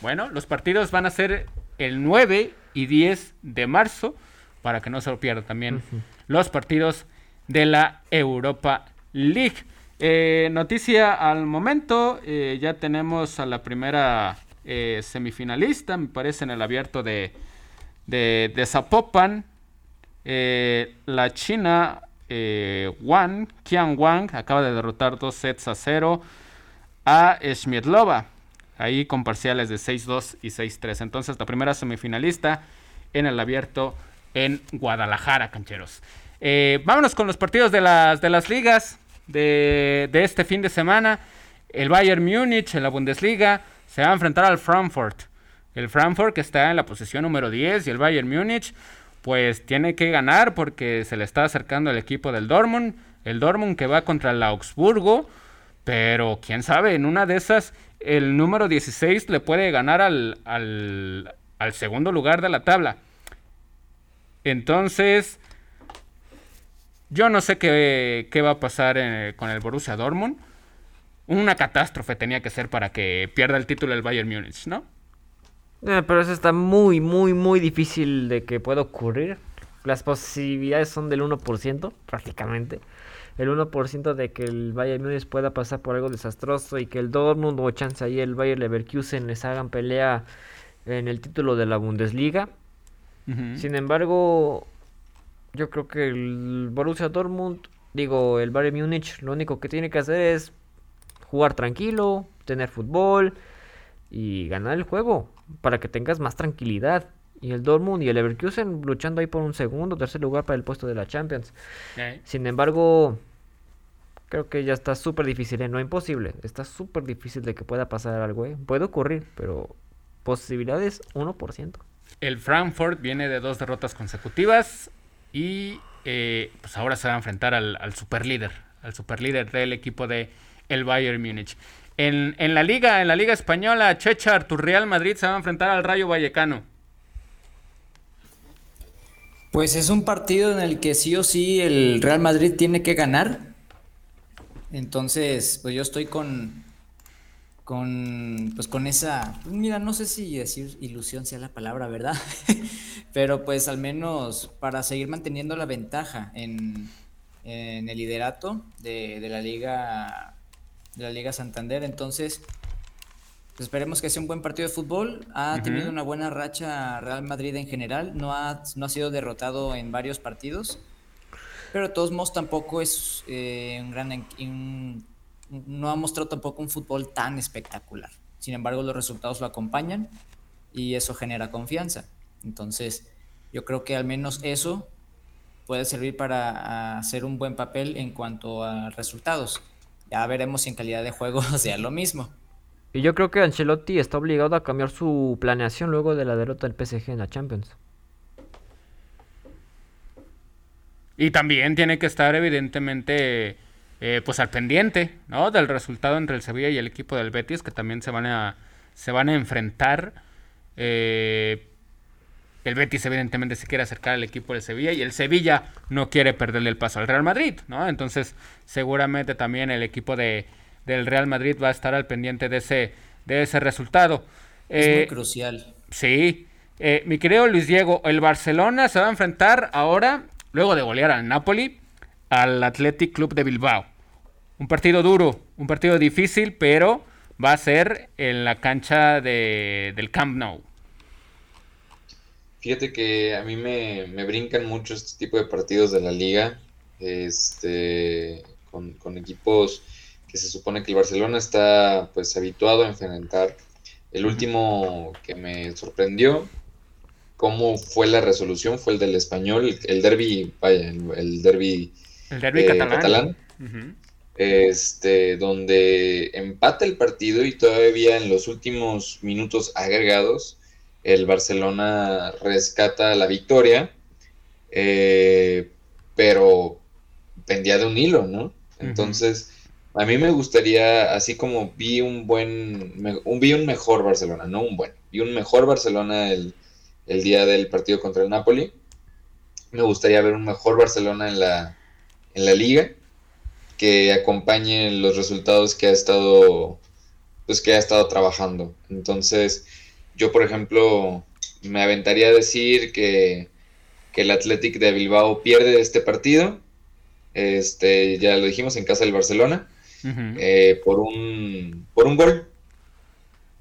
Bueno, los partidos van a ser el 9 y 10 de marzo, para que no se lo pierda también los partidos de la Europa League. Eh, noticia al momento, eh, ya tenemos a la primera eh, semifinalista, me parece en el abierto de, de, Zapopan. La China Wang, Qian Wang, acaba de derrotar dos sets a 0 a Schmiedlova. Ahí con parciales de 6-2 y 6-3. Entonces, la primera semifinalista en el abierto en Guadalajara, cancheros. Vámonos con los partidos de las, de las ligas de, de este fin de semana. El Bayern Múnich en la Bundesliga se va a enfrentar al Frankfurt. El Frankfurt que está en la posición número 10 y el Bayern Múnich pues tiene que ganar porque se le está acercando el equipo del Dortmund. El Dortmund que va contra el Augsburgo. Pero quién sabe, en una de esas el número 16 le puede ganar al, al, al segundo lugar de la tabla. Entonces, yo no sé qué, qué va a pasar eh, con el Borussia Dortmund. Una catástrofe tenía que ser para que pierda el título el Bayern Múnich, ¿no? Eh, pero eso está muy, muy, muy difícil de que pueda ocurrir. Las posibilidades son del 1%, prácticamente. El 1% de que el Bayern Múnich pueda pasar por algo desastroso y que el Dortmund o chance ahí el Bayern Leverkusen les hagan pelea en el título de la Bundesliga. Sin embargo, yo creo que el Borussia Dortmund, digo, el Bayern Múnich, lo único que tiene que hacer es jugar tranquilo, tener fútbol y ganar el juego para que tengas más tranquilidad. Y el Dortmund y el Leverkusen luchando ahí por un segundo, tercer lugar para el puesto de la Champions. Sin embargo, creo que ya está súper difícil, ¿eh? no imposible, está súper difícil de que pueda pasar algo, ¿eh? puede ocurrir, pero posibilidades 1%. El Frankfurt viene de dos derrotas consecutivas y eh, pues ahora se va a enfrentar al, al superlíder, al superlíder del equipo de el Bayern Múnich. En, en la liga, en la liga española, Chechar, tu Real Madrid se va a enfrentar al Rayo Vallecano. Pues es un partido en el que sí o sí el Real Madrid tiene que ganar. Entonces, pues yo estoy con, con, pues con esa, pues mira, no sé si decir ilusión sea la palabra, ¿verdad? Pero pues al menos para seguir manteniendo la ventaja en, en el liderato de, de la Liga, de la Liga Santander. Entonces, pues esperemos que sea un buen partido de fútbol. Ha tenido una buena racha Real Madrid en general. No ha, no ha sido derrotado en varios partidos. Pero de todos modos tampoco es eh, un gran... un- no ha mostrado tampoco un fútbol tan espectacular. Sin embargo, los resultados lo acompañan y eso genera confianza. Entonces, yo creo que al menos eso puede servir para hacer un buen papel en cuanto a resultados. Ya veremos si en calidad de juego sea lo mismo. Y yo creo que Ancelotti está obligado a cambiar su planeación luego de la derrota del PSG en la Champions. Y también tiene que estar evidentemente eh, pues al pendiente, ¿no? Del resultado entre el Sevilla y el equipo del Betis, que también se van a, se van a enfrentar. Eh, el Betis evidentemente se quiere acercar al equipo del Sevilla y el Sevilla no quiere perderle el paso al Real Madrid, ¿no? Entonces seguramente también el equipo de, del Real Madrid va a estar al pendiente de ese, de ese resultado. Es muy crucial. Sí. mi querido Luis Diego, el Barcelona se va a enfrentar ahora, luego de golear al Napoli, al Athletic Club de Bilbao. Un partido duro, un partido difícil, pero va a ser en la cancha de, del Camp Nou. Fíjate que a mí me, brincan mucho este tipo de partidos de la liga, este, con, equipos que se supone que el Barcelona está pues habituado a enfrentar. El último que me sorprendió cómo fue la resolución fue el del español, el derby, vaya, el derby el derby eh, catalán. Este, donde empata el partido y todavía en los últimos minutos agregados, el Barcelona rescata la victoria, eh, pero pendía de un hilo, ¿no? Entonces, a mí me gustaría, así como vi un buen, un, vi un mejor Barcelona, no un buen, vi un mejor Barcelona el, el día del partido contra el Napoli, me gustaría ver un mejor Barcelona en la, en la liga que acompañe los resultados que ha estado pues que ha estado trabajando. Entonces, yo por ejemplo me aventaría a decir que, el Athletic de Bilbao pierde este partido. Este, ya lo dijimos en casa del Barcelona. Eh, por un por un gol.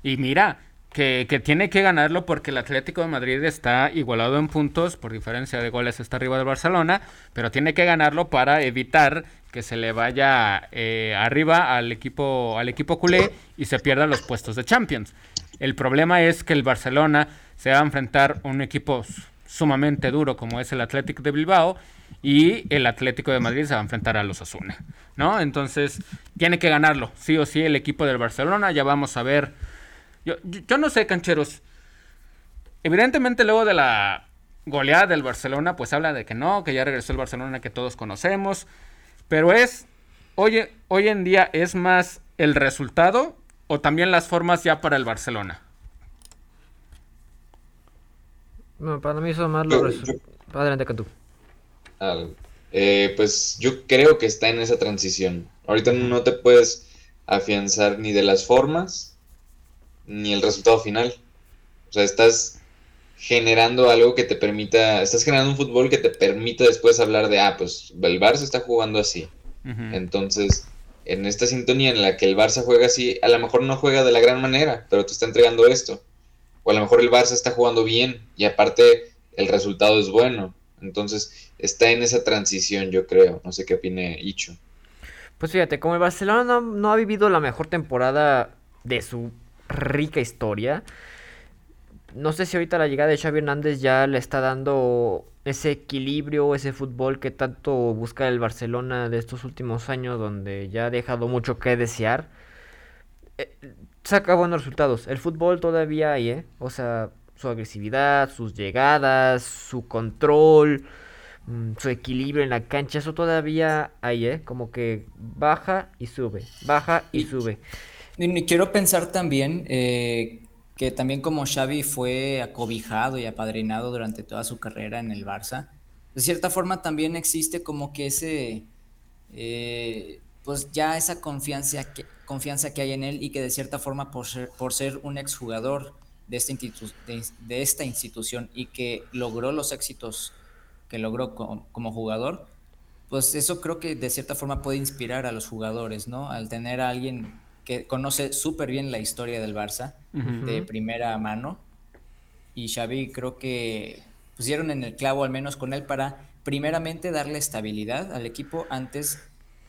Y mira, que, tiene que ganarlo porque el Atlético de Madrid está igualado en puntos, por diferencia de goles está arriba del Barcelona, pero tiene que ganarlo para evitar que se le vaya eh, arriba al equipo, al equipo culé y se pierdan los puestos de Champions. El problema es que el Barcelona se va a enfrentar a un equipo sumamente duro como es el Atlético de Bilbao y el Atlético de Madrid se va a enfrentar a los Asuna, ¿no? Entonces, tiene que ganarlo, sí o sí el equipo del Barcelona, ya vamos a ver yo, yo, no sé, cancheros. Evidentemente, luego de la goleada del Barcelona, pues habla de que no, que ya regresó el Barcelona que todos conocemos. Pero es, hoy, hoy en día, es más el resultado o también las formas ya para el Barcelona. No, para mí son más los resultados. Adelante con tú. Eh, pues yo creo que está en esa transición. Ahorita no te puedes afianzar ni de las formas ni el resultado final. O sea, estás generando algo que te permita, estás generando un fútbol que te permita después hablar de, ah, pues el Barça está jugando así. Entonces, en esta sintonía en la que el Barça juega así, a lo mejor no juega de la gran manera, pero te está entregando esto. O a lo mejor el Barça está jugando bien y aparte el resultado es bueno. Entonces, está en esa transición, yo creo. No sé qué opine Icho. Pues fíjate, como el Barcelona no ha vivido la mejor temporada de su rica historia. No sé si ahorita la llegada de Xavi Hernández ya le está dando ese equilibrio, ese fútbol que tanto busca el Barcelona de estos últimos años, donde ya ha dejado mucho que desear. Eh, saca buenos resultados. El fútbol todavía hay, ¿eh? O sea, su agresividad, sus llegadas, su control, mm, su equilibrio en la cancha, eso todavía hay, ¿eh? Como que baja y sube, baja y sube. Quiero pensar también eh, que también como Xavi fue acobijado y apadrinado durante toda su carrera en el Barça, de cierta forma también existe como que ese, eh, pues ya esa confianza que, confianza que hay en él y que de cierta forma por ser, por ser un exjugador de esta, de, esta institución y que logró los éxitos que logró como jugador, pues eso creo que de cierta forma puede inspirar a los jugadores, ¿no? Al tener a alguien que conoce súper bien la historia del Barça de primera mano. Y Xavi creo que pusieron en el clavo al menos con él para primeramente darle estabilidad al equipo antes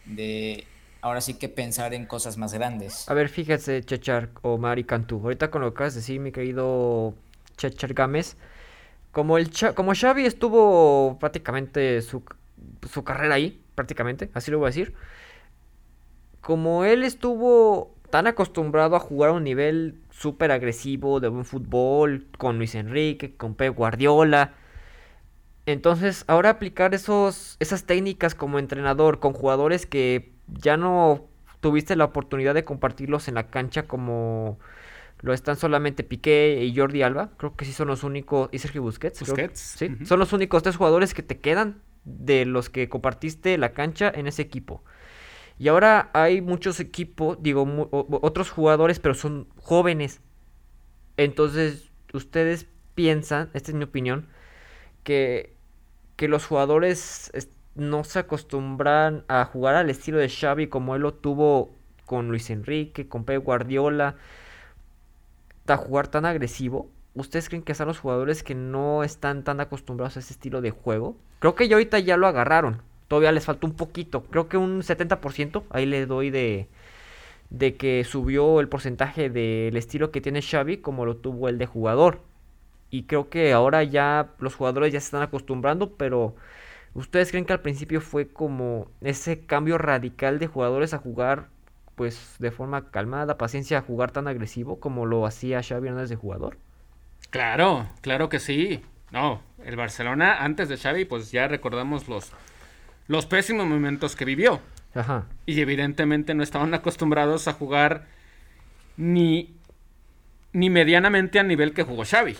de ahora sí que pensar en cosas más grandes. A ver, fíjese, Chechar o Mari Cantú. Ahorita con lo que acabas de decir, mi querido Chechar Gámez, como, el como Xavi estuvo prácticamente su, su carrera ahí, prácticamente, así lo voy a decir como él estuvo tan acostumbrado a jugar a un nivel súper agresivo de buen fútbol, con Luis Enrique, con Pep Guardiola, entonces ahora aplicar esos, esas técnicas como entrenador con jugadores que ya no tuviste la oportunidad de compartirlos en la cancha como lo están solamente Piqué y Jordi Alba. Creo que sí son los únicos. Y Sergio Busquets. Busquets. sí, son los únicos tres jugadores que te quedan de los que compartiste la cancha en ese equipo. Y ahora hay muchos equipos, digo, otros jugadores, pero son jóvenes. Entonces, ustedes piensan, esta es mi opinión, que, que los jugadores no se acostumbran a jugar al estilo de Xavi como él lo tuvo con Luis Enrique, con Pep Guardiola, a jugar tan agresivo. ¿Ustedes creen que son los jugadores que no están tan acostumbrados a ese estilo de juego? Creo que ya ahorita ya lo agarraron. Todavía les falta un poquito. Creo que un 70%. Ahí le doy de, de que subió el porcentaje del estilo que tiene Xavi como lo tuvo el de jugador. Y creo que ahora ya los jugadores ya se están acostumbrando, pero ¿ustedes creen que al principio fue como ese cambio radical de jugadores a jugar pues de forma calmada, paciencia a jugar tan agresivo como lo hacía Xavi Hernández de jugador? Claro, claro que sí. No, el Barcelona antes de Xavi pues ya recordamos los los pésimos momentos que vivió. Ajá. Y evidentemente no estaban acostumbrados a jugar ni, ni medianamente a nivel que jugó Xavi.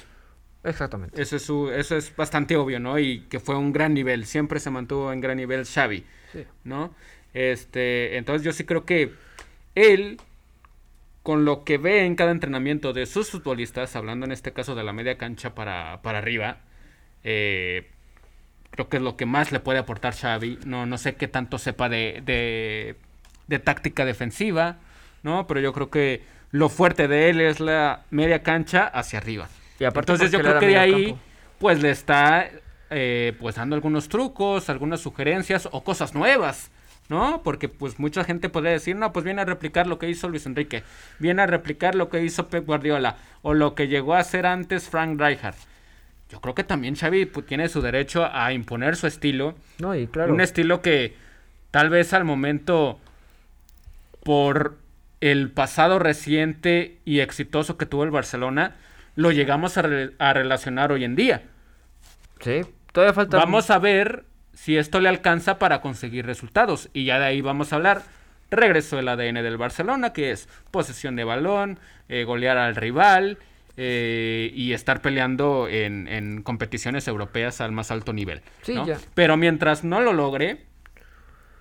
Exactamente. Eso es, su, eso es bastante obvio, ¿no? Y que fue un gran nivel. Siempre se mantuvo en gran nivel Xavi, sí. ¿no? Este, entonces yo sí creo que él, con lo que ve en cada entrenamiento de sus futbolistas, hablando en este caso de la media cancha para, para arriba, eh, Creo que es lo que más le puede aportar Xavi. No, no sé qué tanto sepa de, de, táctica defensiva, ¿no? Pero yo creo que lo fuerte de él es la media cancha hacia arriba. Y Entonces yo creo que de ahí, pues le está eh, pues dando algunos trucos, algunas sugerencias o cosas nuevas. ¿no? Porque pues mucha gente podría decir, no, pues viene a replicar lo que hizo Luis Enrique, viene a replicar lo que hizo Pep Guardiola o lo que llegó a hacer antes Frank Rijkaard yo creo que también Xavi pues, tiene su derecho a imponer su estilo. No, y claro. Un estilo que tal vez al momento, por el pasado reciente y exitoso que tuvo el Barcelona, lo llegamos a, relacionar hoy en día. Sí, todavía falta. Vamos a ver si esto le alcanza para conseguir resultados. Y ya de ahí vamos a hablar. Regreso del ADN del Barcelona, que es posesión de balón, eh, golear al rival eh, y estar peleando en, competiciones europeas al más alto nivel. Pero mientras no lo logre,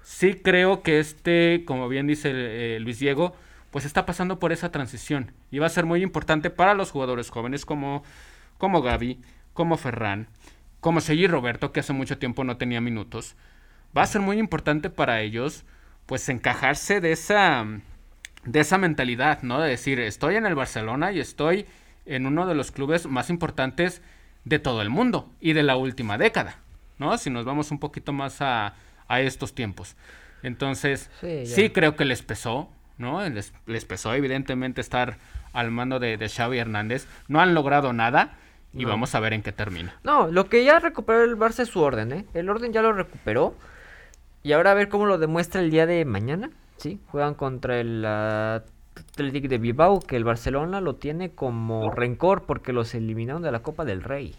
sí creo que este, como bien dice eh, Luis Diego, pues está pasando por esa transición y va a ser muy importante para los jugadores jóvenes como, como Gaby, como Ferran, como Sergi Roberto, que hace mucho tiempo no tenía minutos. Va a ser muy importante para ellos, pues encajarse de esa, de esa mentalidad, ¿no? De decir, estoy en el Barcelona y estoy en uno de los clubes más importantes de todo el mundo y de la última década, ¿no? Si nos vamos un poquito más a, estos tiempos. Entonces, sí, creo que les pesó, ¿no? Les, les, pesó evidentemente estar al mando de, de Xavi Hernández. No han logrado nada y vamos a ver en qué termina. No, lo que ya recuperó el Barça es su orden, ¿eh? El orden ya lo recuperó. Y ahora a ver cómo lo demuestra el día de mañana. Sí, juegan contra el Athletic de Bilbao, que el Barcelona lo tiene como rencor porque los eliminaron de la Copa del Rey.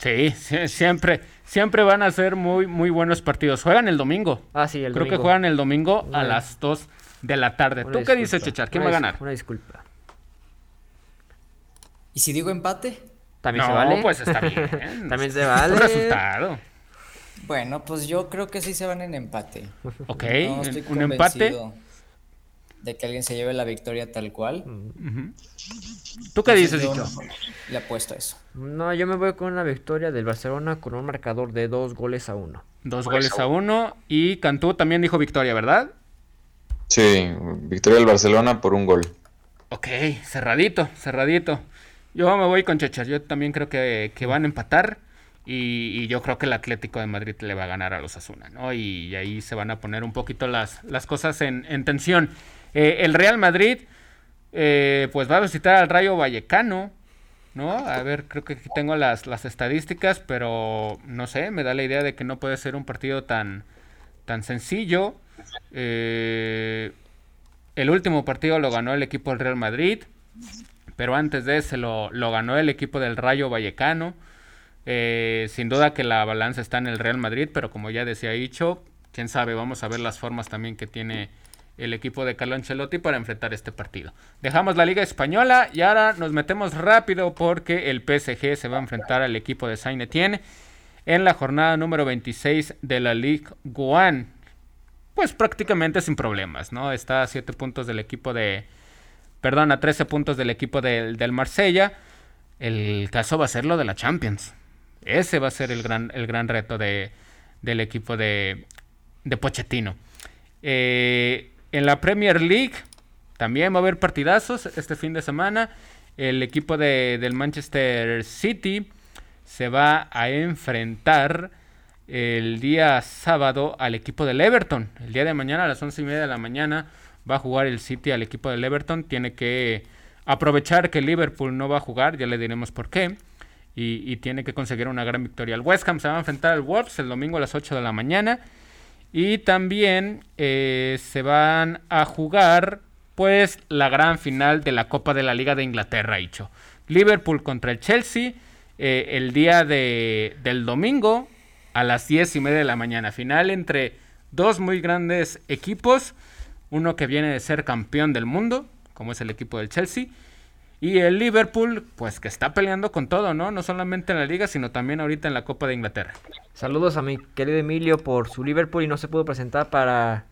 Sí, siempre, siempre van a ser muy, muy buenos partidos. Juegan el domingo. Ah, sí, el Creo que juegan el domingo a las 2 de la tarde. ¿Tú qué dices, Chechar? ¿Quién va a ganar? Una disculpa. ¿Y si digo empate? También se vale. pues está bien. También se vale. resultado. Bueno, pues yo creo que sí se van en empate. Ok, un empate de que alguien se lleve la victoria tal cual. ¿Tú qué dices, Dicho? Le apuesto a eso. No, yo me voy con una victoria del Barcelona con un marcador de dos goles a uno. Dos goles a uno. Y Cantú también dijo victoria, ¿verdad? Sí, victoria del Barcelona por un gol. Ok, cerradito, cerradito. Yo me voy con Chechas. Yo también creo que, van a empatar. Y, yo creo que el Atlético de Madrid le va a ganar a los Asuna, ¿no? Y, ahí se van a poner un poquito las, las cosas en, en tensión. Eh, el Real Madrid, eh, pues va a visitar al Rayo Vallecano, ¿no? A ver, creo que aquí tengo las, las estadísticas, pero no sé, me da la idea de que no puede ser un partido tan, tan sencillo. Eh, el último partido lo ganó el equipo del Real Madrid, pero antes de ese lo, lo ganó el equipo del Rayo Vallecano. sin duda que la balanza está en el Real Madrid, pero como ya decía dicho, quién sabe, vamos a ver las formas también que tiene el equipo de Carlo Ancelotti para enfrentar este partido. Dejamos la Liga Española y ahora nos metemos rápido porque el PSG se va a enfrentar al equipo de Saint Etienne en la jornada número 26 de la Ligue 1. Pues prácticamente sin problemas, ¿no? Está a 7 puntos del equipo de... Perdón, a 13 puntos del equipo del Marsella. El caso va a ser lo de la Champions. Ese va a ser el gran, el gran reto de, del equipo de, de Pochettino. Eh, en la Premier League también va a haber partidazos este fin de semana. El equipo de, del Manchester City se va a enfrentar el día sábado al equipo del Everton. El día de mañana a las once y media de la mañana va a jugar el City al equipo del Everton. Tiene que aprovechar que Liverpool no va a jugar, ya le diremos por qué. Y, y, tiene que conseguir una gran victoria. El West Ham se va a enfrentar al Wolves el domingo a las 8 de la mañana. Y también eh, se van a jugar pues la gran final de la Copa de la Liga de Inglaterra, dicho. Liverpool contra el Chelsea eh, el día de, del domingo a las 10 y media de la mañana. Final entre dos muy grandes equipos. Uno que viene de ser campeón del mundo, como es el equipo del Chelsea. Y el Liverpool, pues que está peleando con todo, ¿no? No solamente en la liga, sino también ahorita en la Copa de Inglaterra. Saludos a mi querido Emilio por su Liverpool y no se pudo presentar para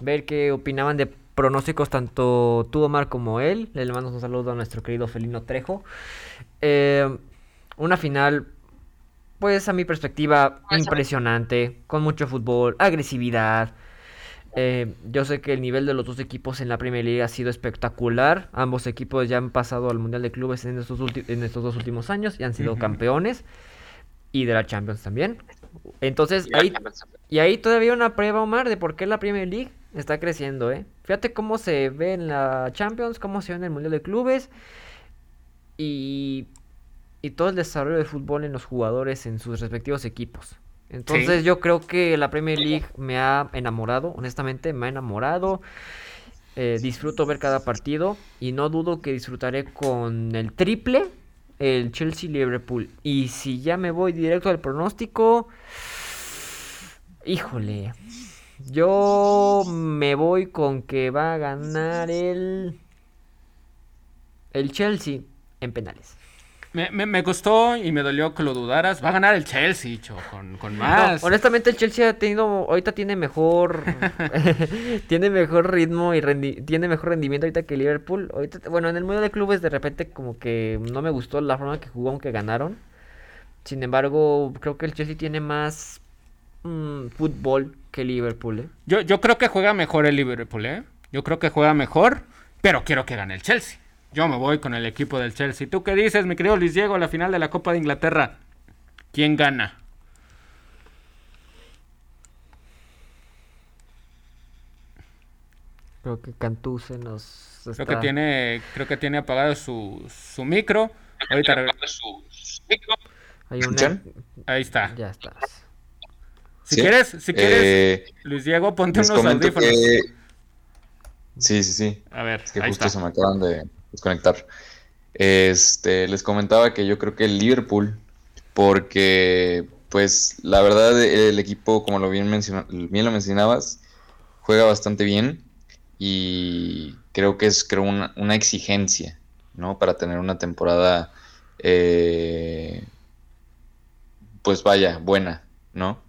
ver qué opinaban de pronósticos tanto tú, Omar, como él. Le mando un saludo a nuestro querido Felino Trejo. Eh, una final, pues a mi perspectiva, impresionante, con mucho fútbol, agresividad. Eh, yo sé que el nivel de los dos equipos en la Premier League ha sido espectacular. Ambos equipos ya han pasado al Mundial de Clubes en estos, en estos dos últimos años y han sido campeones. Y de la Champions también. Entonces, ahí, y ahí todavía una prueba, Omar, de por qué la Premier League está creciendo, ¿eh? Fíjate cómo se ve en la Champions, cómo se ve en el Mundial de Clubes. Y, y todo el desarrollo de fútbol en los jugadores en sus respectivos equipos. Entonces yo creo que la Premier League me ha enamorado, honestamente me ha enamorado. Eh, disfruto ver cada partido y no dudo que disfrutaré con el triple el Chelsea Liverpool. Y si ya me voy directo al pronóstico, híjole, yo me voy con que va a ganar el el Chelsea en penales. Me, me, me, costó y me dolió que lo dudaras. Va a ganar el Chelsea, cho, con, con más. No, honestamente, el Chelsea ha tenido. Ahorita tiene mejor. tiene mejor ritmo y rendi tiene mejor rendimiento ahorita que Liverpool. Ahorita, bueno, en el mundo de clubes, de repente, como que no me gustó la forma que jugó, aunque ganaron. Sin embargo, creo que el Chelsea tiene más mmm, fútbol que Liverpool. ¿eh? Yo, yo creo que juega mejor el Liverpool, ¿eh? Yo creo que juega mejor, pero quiero que gane el Chelsea. Yo me voy con el equipo del Chelsea. ¿Tú qué dices, mi querido Luis Diego, a la final de la Copa de Inglaterra? ¿Quién gana? Creo que Cantú se nos está... Creo que tiene, creo que tiene apagado su, su micro. Ahorita su, su micro. Hay una... Ahí está. Ya estás. Si ¿Sí? quieres, si quieres, eh, Luis Diego, ponte unos audífonos. Que... Sí, sí, sí. A ver, es que ahí justo está. se me acaban de desconectar. Este, les comentaba que yo creo que el Liverpool, porque, pues, la verdad, el equipo, como lo bien, bien lo mencionabas, juega bastante bien y creo que es creo una, una exigencia, ¿no? Para tener una temporada, eh, pues vaya, buena, ¿no?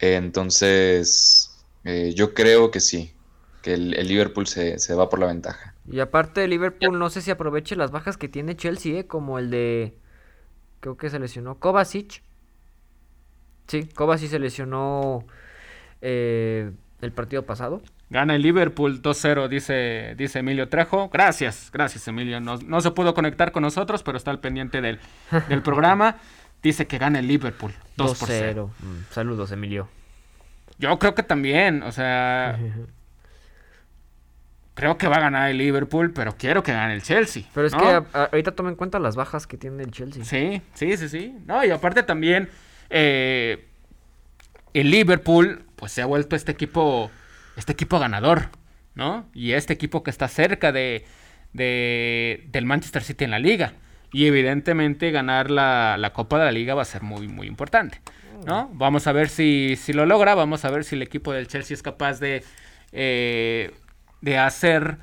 Entonces, eh, yo creo que sí, que el, el Liverpool se, se, va por la ventaja. Y aparte Liverpool no sé si aproveche las bajas que tiene Chelsea, ¿eh? como el de creo que se lesionó Kovacic. Sí, Kovacic se lesionó eh, el partido pasado. Gana el Liverpool 2-0, dice, dice Emilio Trejo. Gracias, gracias Emilio. No, no, se pudo conectar con nosotros, pero está al pendiente del, del programa. Dice que gana el Liverpool 2 por 0. Mm, saludos, Emilio. Yo creo que también, o sea, creo que va a ganar el Liverpool, pero quiero que gane el Chelsea. Pero es ¿no? que a, a, ahorita toma en cuenta las bajas que tiene el Chelsea. Sí, sí, sí, sí. No, y aparte también eh, el Liverpool, pues se ha vuelto este equipo, este equipo ganador, ¿no? Y este equipo que está cerca de, de del Manchester City en la liga. Y evidentemente ganar la, la, Copa de la Liga va a ser muy, muy importante. ¿no? Vamos a ver si, si lo logra, vamos a ver si el equipo del Chelsea es capaz de, eh, de hacer,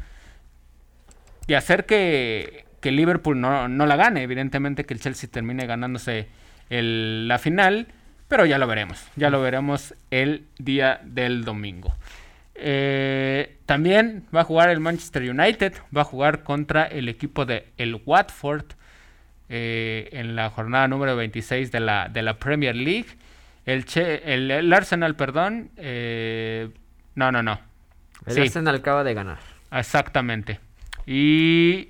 de hacer que, que Liverpool no, no, la gane. Evidentemente que el Chelsea termine ganándose el, la final, pero ya lo veremos, ya lo veremos el día del domingo. Eh, también va a jugar el Manchester United, va a jugar contra el equipo de el Watford eh, en la jornada número 26 de la, de la Premier League. El, el, Arsenal, perdón. Eh, no, no, no. El Arsenal acaba de ganar. Exactamente. Y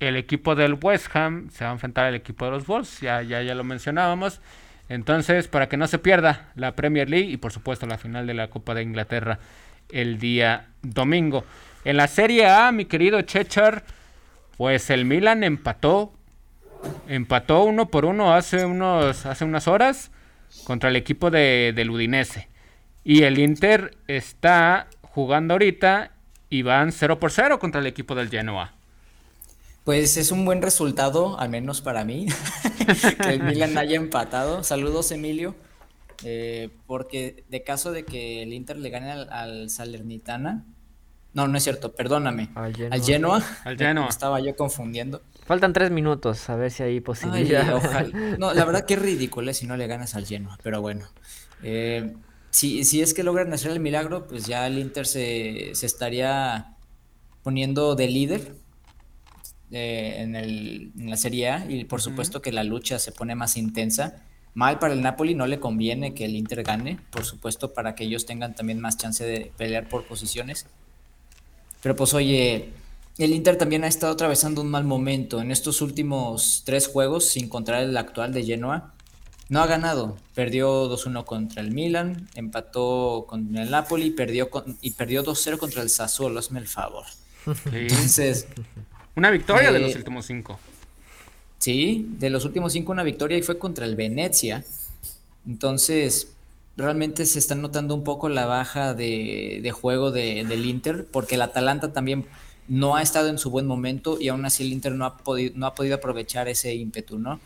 el equipo del West Ham se va a enfrentar al equipo de los Wolves, ya, ya, ya lo mencionábamos. Entonces, para que no se pierda la Premier League y por supuesto la final de la Copa de Inglaterra el día domingo. En la Serie A, mi querido Chechar, pues el Milan empató. Empató uno por uno hace, unos, hace unas horas contra el equipo de, del Udinese. Y el Inter está jugando ahorita y van 0 por 0 contra el equipo del Genoa. Pues es un buen resultado, al menos para mí, que el Milan haya empatado. Saludos, Emilio. Eh, porque de caso de que el Inter le gane al, Salernitana, no, no es cierto, perdóname, al Genoa, al Genoa, estaba yo confundiendo. Faltan tres minutos, a ver si hay posibilidad. no, la verdad que es ridículo eh, si no le ganas al Genoa, pero bueno. Eh, si, si es que logran hacer el milagro, pues ya el Inter se, se estaría poniendo de líder en, el, en, la Serie A y por supuesto que la lucha se pone más intensa Mal para el Napoli, no le conviene que el Inter gane, por supuesto, para que ellos tengan también más chance de pelear por posiciones. Pero pues oye, el Inter también ha estado atravesando un mal momento. En estos últimos tres juegos, sin contar el actual de Genoa, no ha ganado. Perdió 2-1 contra el Milan, empató con el Napoli perdió y perdió 2-0 contra el Sassuolo, hazme el favor. Entonces... Una victoria de los eh, últimos cinco. Sí, de los últimos cinco una victoria y fue contra el Venecia. Entonces, realmente se está notando un poco la baja de, juego del Inter, porque el Atalanta también no ha estado en su buen momento y aún así el Inter no ha podido, no ha podido aprovechar ese ímpetu, ¿no?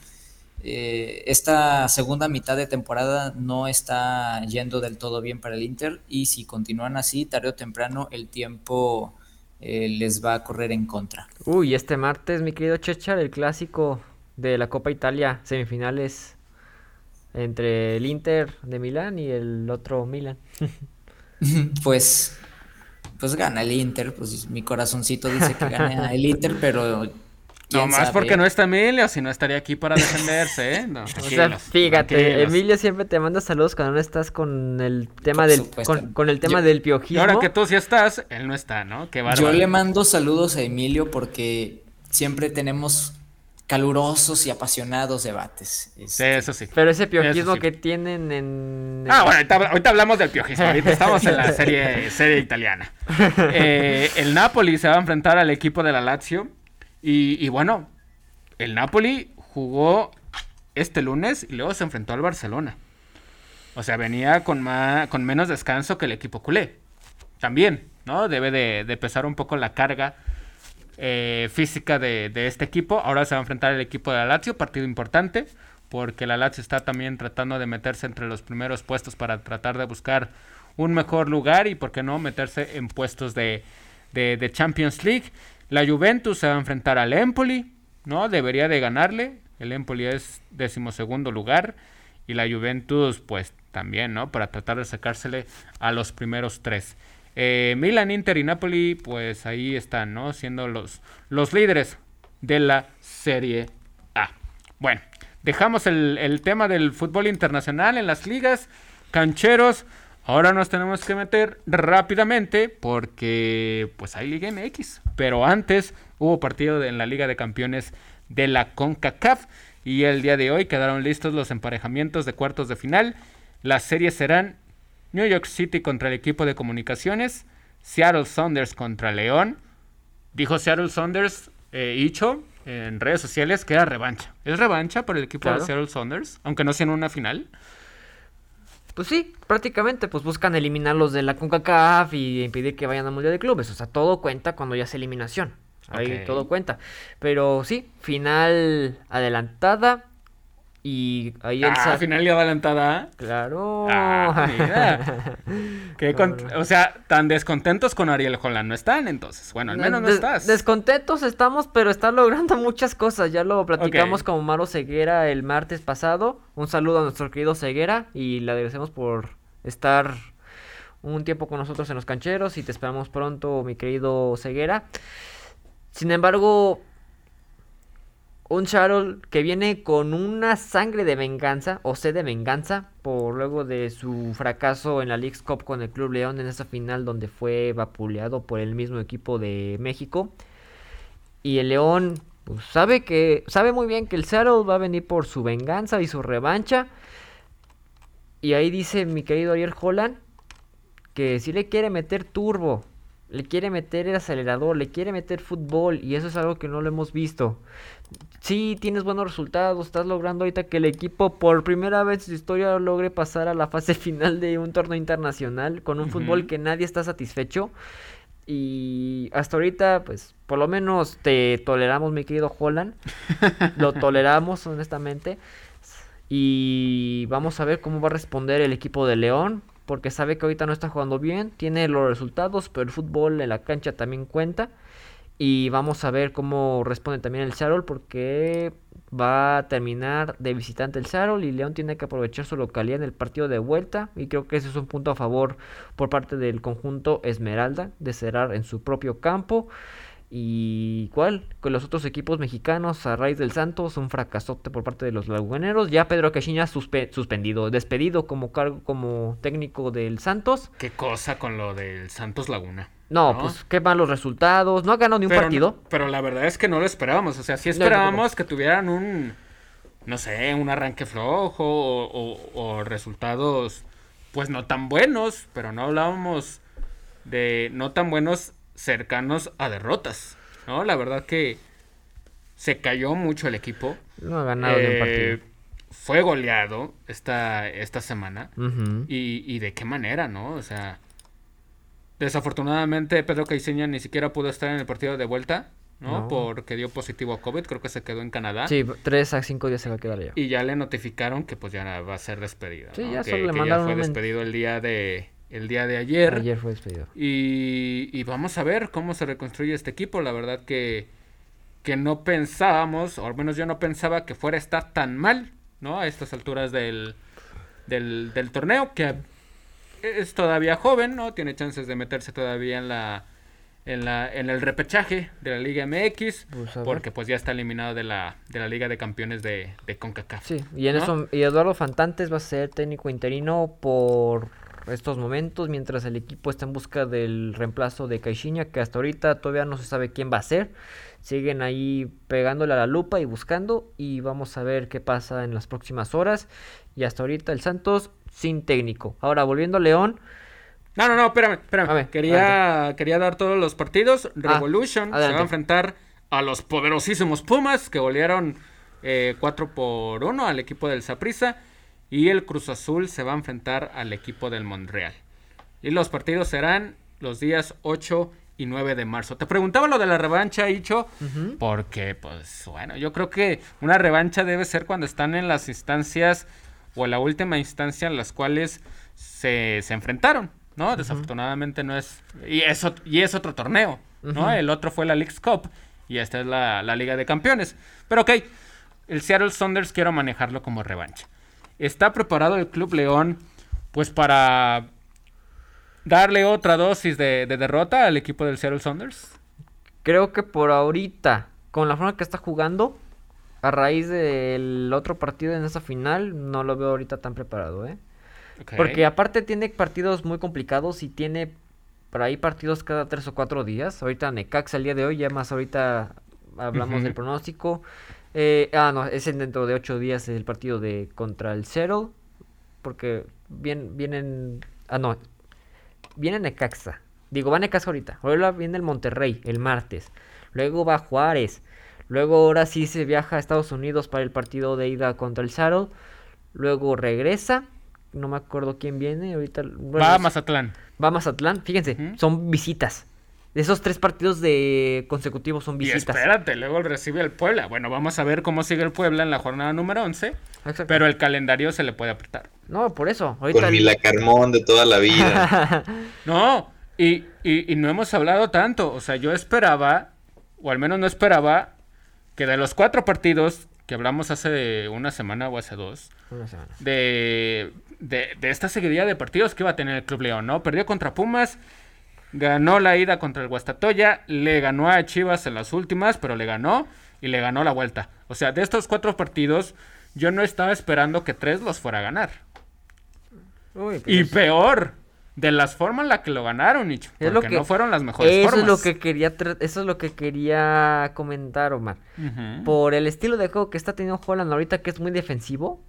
Eh, esta segunda mitad de temporada no está yendo del todo bien para el Inter y si continúan así, tarde o temprano el tiempo eh, les va a correr en contra. Uy, este martes, mi querido Chechar, el clásico de la Copa Italia, semifinales entre el Inter de Milán y el otro Milán. pues, pues gana el Inter, pues mi corazoncito dice que gana el Inter, pero no más porque no está Emilio, si no estaría aquí para defenderse, ¿eh? No, o sea, fíjate, Emilio siempre te manda saludos cuando no estás con el tema del con, el tema del piojismo. ahora que tú sí estás, él no está, ¿no? Qué Yo le mando saludos a Emilio porque siempre tenemos calurosos y apasionados debates. Sí, este, eso sí. Pero ese piojismo que tienen en... Ah, bueno, ahorita, hablamos del piojismo. Ahorita estamos en la serie, serie italiana. Eh, el Napoli se va a enfrentar al equipo de la Lazio. Y, bueno, el Napoli jugó este lunes y luego se enfrentó al Barcelona. O sea, venía con, más, con menos descanso que el equipo culé. También, ¿no? Debe de, pesar un poco la carga eh, física de, este equipo. Ahora se va a enfrentar el equipo de la Lazio, partido importante, porque la Lazio está también tratando de meterse entre los primeros puestos para tratar de buscar un mejor lugar y, ¿por qué no?, meterse en puestos de, de Champions League. La Juventus se va a enfrentar al Empoli, ¿no? Debería de ganarle. El Empoli es decimosegundo lugar. Y la Juventus, pues también, ¿no? Para tratar de sacársele a los primeros tres. Eh, Milan, Inter y Napoli, pues ahí están, ¿no? Siendo los, los líderes de la Serie A. Bueno, dejamos el, el tema del fútbol internacional en las ligas. Cancheros, Ahora nos tenemos que meter rápidamente porque pues hay Liga MX. Pero antes hubo partido en la Liga de Campeones de la CONCACAF y el día de hoy quedaron listos los emparejamientos de cuartos de final. Las series serán New York City contra el equipo de comunicaciones, Seattle Saunders contra León. Dijo Seattle Saunders, eh, Icho, en redes sociales que era revancha. Es revancha para el equipo de Seattle Saunders, aunque no sea en una final. Pues sí, prácticamente pues buscan eliminarlos de la CONCACAF y impedir que vayan al Mundial de Clubes. O sea, todo cuenta cuando ya es eliminación. Ahí todo cuenta. Pero sí, final adelantada. Y ahí Ah, Sa- finalidad adelantada. Claro. Ah, mira. Qué con- O sea, tan descontentos con Ariel Holland no están, entonces. Bueno, al menos no estás. Descontentos estamos, pero está logrando muchas cosas. Ya lo platicamos Ok. con Maro Ceguera el martes pasado. Un saludo a nuestro querido Ceguera y le agradecemos por estar un tiempo con nosotros en los cancheros y te esperamos pronto, mi querido Ceguera. Sin embargo, un Charol que viene con una sangre de venganza o sed de venganza por luego de su fracaso en la League's Cup con el Club León en esa final donde fue vapuleado por el mismo equipo de México. Y el León pues, sabe que sabe muy bien que el Seattle va a venir por su venganza y su revancha. Y ahí dice mi querido Ariel Holland que si le quiere meter turbo, le quiere meter el acelerador, le quiere meter fútbol y eso es algo que no lo hemos visto. Sí, tienes buenos resultados, estás logrando ahorita que el equipo por primera vez en su historia logre pasar a la fase final de un torneo internacional con un fútbol que nadie está satisfecho. Y hasta ahorita, pues, por lo menos te toleramos, mi querido Holland. Lo toleramos, honestamente. Y vamos a ver cómo va a responder el equipo de León. Porque sabe que ahorita no está jugando bien. Tiene los resultados, pero el fútbol en la cancha también cuenta. Y vamos a ver cómo responde también el Seattle. Porque va a terminar de visitante el Seattle. Y León tiene que aprovechar su localidad en el partido de vuelta. Y creo que ese es un punto a favor por parte del conjunto Esmeralda. De cerrar en su propio campo. Y cuál, con los otros equipos mexicanos a raíz del Santos, un fracasote por parte de los laguneros. Ya Pedro Caixinha suspe- suspendido, despedido como cargo como técnico del Santos. Qué cosa con lo del Santos Laguna. No, ¿No? pues qué malos resultados. No ha ganado ni un Pero, partido. pero la verdad es que no lo esperábamos. O sea, sí No, esperábamos que tuvieran un, no sé, un arranque flojo o, o- o resultados, pues no tan buenos, pero no hablábamos de no tan buenos cercanos a derrotas, ¿no? La verdad que se cayó mucho el equipo. No ha ganado ni un Eh, partido. Fue goleado esta, esta semana. Y, y de qué manera, ¿no? O sea, desafortunadamente Pedro Caixinha ni siquiera pudo estar en el partido de vuelta, ¿no? No. Porque dio positivo a COVID, creo que se quedó en Canadá. Sí, tres a cinco días se va a quedar ya. Y ya le notificaron que pues ya va a ser despedido. Sí, ¿no? ya que, solo le que mandaron fue un men- despedido el día de el día de ayer. Ayer fue despedido. Y, y vamos a ver cómo se reconstruye este equipo. La verdad que, que no pensábamos, o al menos yo no pensaba que fuera a estar tan mal, ¿no? A estas alturas del, del, del torneo, que es todavía joven, ¿no? Tiene chances de meterse todavía en la en la en el repechaje de la Liga MX, Pues, porque pues ya está eliminado de la de la Liga de Campeones de, de CONCACAF. Sí, y en ¿no? eso, y Eduardo Fantantes va a ser técnico interino por estos momentos, mientras el equipo está en busca del reemplazo de Caixinha, que hasta ahorita todavía no se sabe quién va a ser. Siguen ahí pegándole a la lupa y buscando, y vamos a ver qué pasa en las próximas horas. Y hasta ahorita el Santos sin técnico. Ahora, volviendo a León, No, no, no, espérame, espérame. Ver, quería, quería dar todos los partidos. Revolution se va a enfrentar a los poderosísimos Pumas que golearon eh, 4 por 1 al equipo del Saprissa. Y el Cruz Azul se va a enfrentar al equipo del Montreal. Y los partidos serán los días 8 y 9 de marzo. Te preguntaba lo de la revancha, Icho, porque, pues, bueno, yo creo que una revancha debe ser cuando están en las instancias o en la última instancia en las cuales se, se enfrentaron, ¿no? Desafortunadamente no es... Y es, y es otro torneo, ¿no? El otro fue la League's Cup y esta es la, la Liga de Campeones. Pero ok, el Seattle Saunders quiero manejarlo como revancha. ¿Está preparado el Club León pues para darle otra dosis de, de derrota al equipo del Seattle Saunders? creo que por ahorita, con la forma que está jugando, a raíz del otro partido en esa final, no lo veo ahorita tan preparado, ¿eh? Porque aparte tiene partidos muy complicados y tiene por ahí partidos cada tres o cuatro días. Ahorita Necaxa el día de hoy, ya más ahorita hablamos del pronóstico. Eh, ah, no, es en dentro de ocho días el partido de contra el Seattle. Porque bien, vienen... Ah, no. Viene Necaxa. Digo, va Necaxa ahorita. Ahora viene el Monterrey el martes. Luego va Juárez. Luego ahora sí se viaja a Estados Unidos para el partido de ida contra el Seattle. Luego regresa. No me acuerdo quién viene. Ahorita bueno, Va a Mazatlán. va a Mazatlán. Fíjense, son visitas. De esos tres partidos de consecutivos son Y visitas. espérate, luego recibe el Puebla. Bueno, vamos a ver cómo sigue el Puebla en la jornada número 11. Exacto. Pero el calendario se le puede apretar. No, por eso. Ahorita Con mi lacarmón de toda la vida. No, y, y, y no hemos hablado tanto. O sea, yo esperaba, o al menos no esperaba, que de los cuatro partidos que hablamos hace una semana o hace dos, Una semana. de, de, de esta seguidilla de partidos que iba a tener el Club León, ¿no? Perdió contra Pumas, ganó la ida contra el Guastatoya, le ganó a Chivas en las últimas, pero le ganó y le ganó la vuelta. O sea, de estos cuatro partidos, yo no estaba esperando que tres los fuera a ganar. Uy, pues Y es- peor, de las formas en las que lo ganaron, Nicho. Es Porque lo que- no fueron las mejores eso formas. es lo que quería tra- eso es lo que quería comentar, Omar. Por el estilo de juego que está teniendo Holland ahorita que es muy defensivo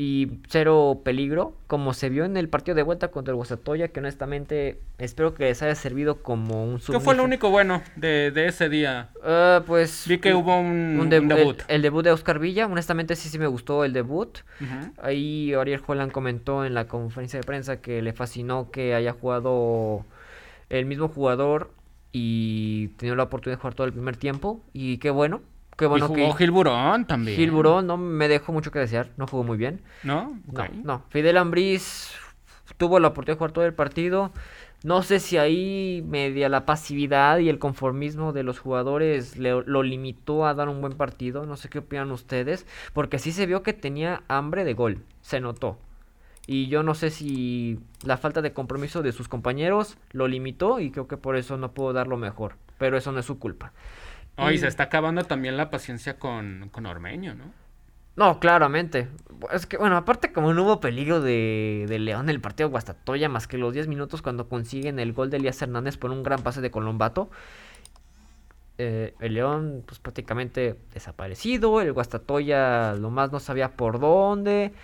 y cero peligro, como se vio en el partido de vuelta contra el Guasatoya, que honestamente espero que les haya servido como un ¿Qué fue lo único bueno de, de ese día? Ah, pues Vi que hubo un, un un deb- el- debut. El, debut de Oscar Villa, honestamente sí sí me gustó el debut. Ahí Ariel Holland comentó en la conferencia de prensa que le fascinó que haya jugado el mismo jugador y tenido la oportunidad de jugar todo el primer tiempo. Y qué bueno, qué bueno y jugó que Gil Burón también. Gil Burón no me dejó mucho que desear, no jugó muy bien. ¿No? No. Fidel Ambriz tuvo la oportunidad de jugar todo el partido. No sé si ahí media la pasividad y el conformismo de los jugadores le- lo limitó a dar un buen partido. No sé qué opinan ustedes, porque sí se vio que tenía hambre de gol, se notó. Y yo no sé si la falta de compromiso de sus compañeros lo limitó y creo que por eso no pudo dar lo mejor. Pero eso no es su culpa. Oh, y se está acabando también la paciencia con, con Ormeño, ¿no? No, claramente. Es que, bueno, aparte como no hubo peligro de, de León en el partido de Guastatoya, más que los 10 minutos cuando consiguen el gol de Elías Hernández por un gran pase de Colombato. eh, el León, pues prácticamente desaparecido. El Guastatoya lo más no sabía por dónde.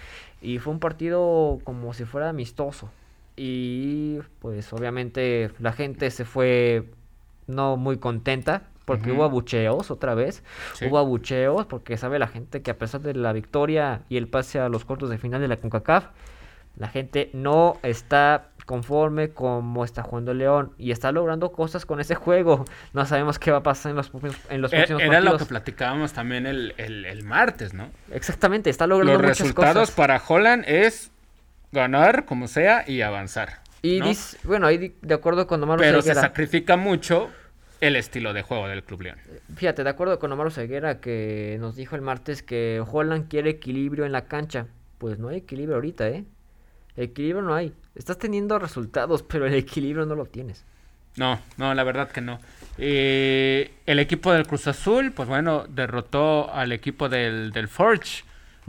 Y fue un partido como si fuera amistoso. Y pues obviamente la gente se fue no muy contenta. Porque Ujú. hubo abucheos otra vez. Sí. Hubo abucheos porque sabe la gente que a pesar de la victoria y el pase a los cuartos de final de la CONCACAF, la gente no está conforme como está jugando el León y está logrando cosas con ese juego. No sabemos qué va a pasar en los, próximos- en los E- próximos Era lo que platicábamos también el, el- el martes, ¿no? Exactamente, está logrando Los muchas resultados cosas. para Holland es ganar como sea y avanzar. Y ¿no? dice- bueno, ahí de acuerdo con Omar Pero se sacrifica mucho el estilo de juego del Club León. fíjate, de acuerdo con Omar Ceguera que nos dijo el martes que Holland quiere equilibrio en la cancha. Pues no hay equilibrio ahorita, ¿eh? Equilibrio no hay. Estás teniendo resultados, pero el equilibrio no lo tienes. No, no, la verdad que no. Eh, el equipo del Cruz Azul, pues bueno, derrotó al equipo del, del Forge,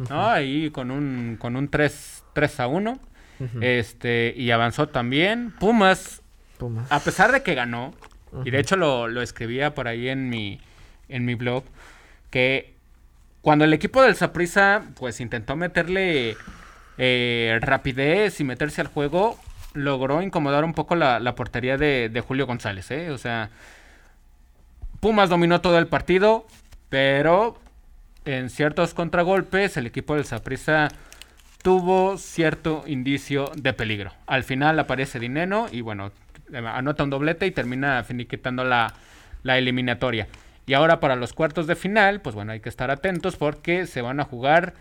¿no? Ahí con un, con un 3, 3 a 1. Ujú. Este, y avanzó también. Pumas, Pumas. a pesar de que ganó, y de hecho lo, lo escribía por ahí en mi, en mi blog, que cuando el equipo del Saprissa pues intentó meterle eh, rapidez y meterse al juego, logró incomodar un poco la, la portería de, de Julio González, ¿eh? O sea, Pumas dominó todo el partido, pero en ciertos contragolpes el equipo del Saprissa tuvo cierto indicio de peligro. Al final aparece Dineno y bueno, anota un doblete y termina finiquitando la, la eliminatoria. Y ahora para los cuartos de final, pues bueno, hay que estar atentos porque se van a jugar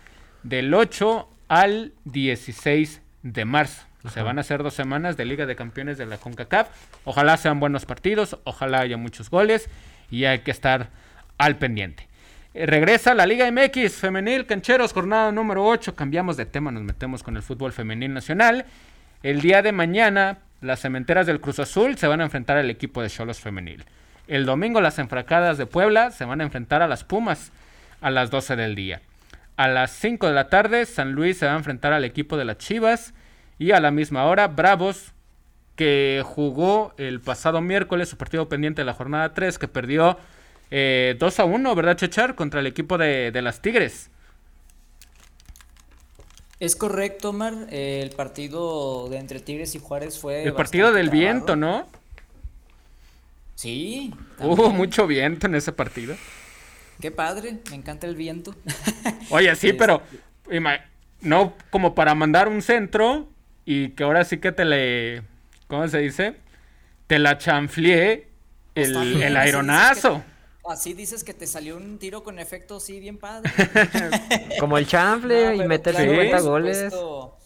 del 8 al 16 de marzo. Ajá. van a ser dos semanas de Liga de Campeones de la CONCACAF. Ojalá sean buenos partidos, ojalá haya muchos goles y hay que estar al pendiente. Eh, regresa la Liga MX femenil, cancheros, jornada número 8. Cambiamos de tema, nos metemos con el fútbol femenil nacional. El día de mañana, las cementeras del Cruz Azul se van a enfrentar al equipo de Cholos femenil. El domingo, las enfracadas de Puebla se van a enfrentar a las Pumas a las 12 del día. A las 5 de la tarde, San Luis se va a enfrentar al equipo de las Chivas. Y a la misma hora, Bravos, que jugó el pasado miércoles su partido pendiente de la jornada 3, que perdió eh, 2 a 1, ¿verdad, Chechar? Contra el equipo de, de las Tigres. Es correcto, Omar. eh, el partido de entre Tigres y Juárez fue. El partido del viento, ¿no? Sí. Hubo mucho viento en ese partido. Qué padre, me encanta el viento. Oye, sí, Este- pero no como para mandar un centro y que ahora sí que te le, ¿cómo se dice? Te la chanflié el, el aeronazo. Así dices que te salió un tiro con efecto, sí, bien padre. Como el chanfle No, y meter claro, 50 por goles. supuesto-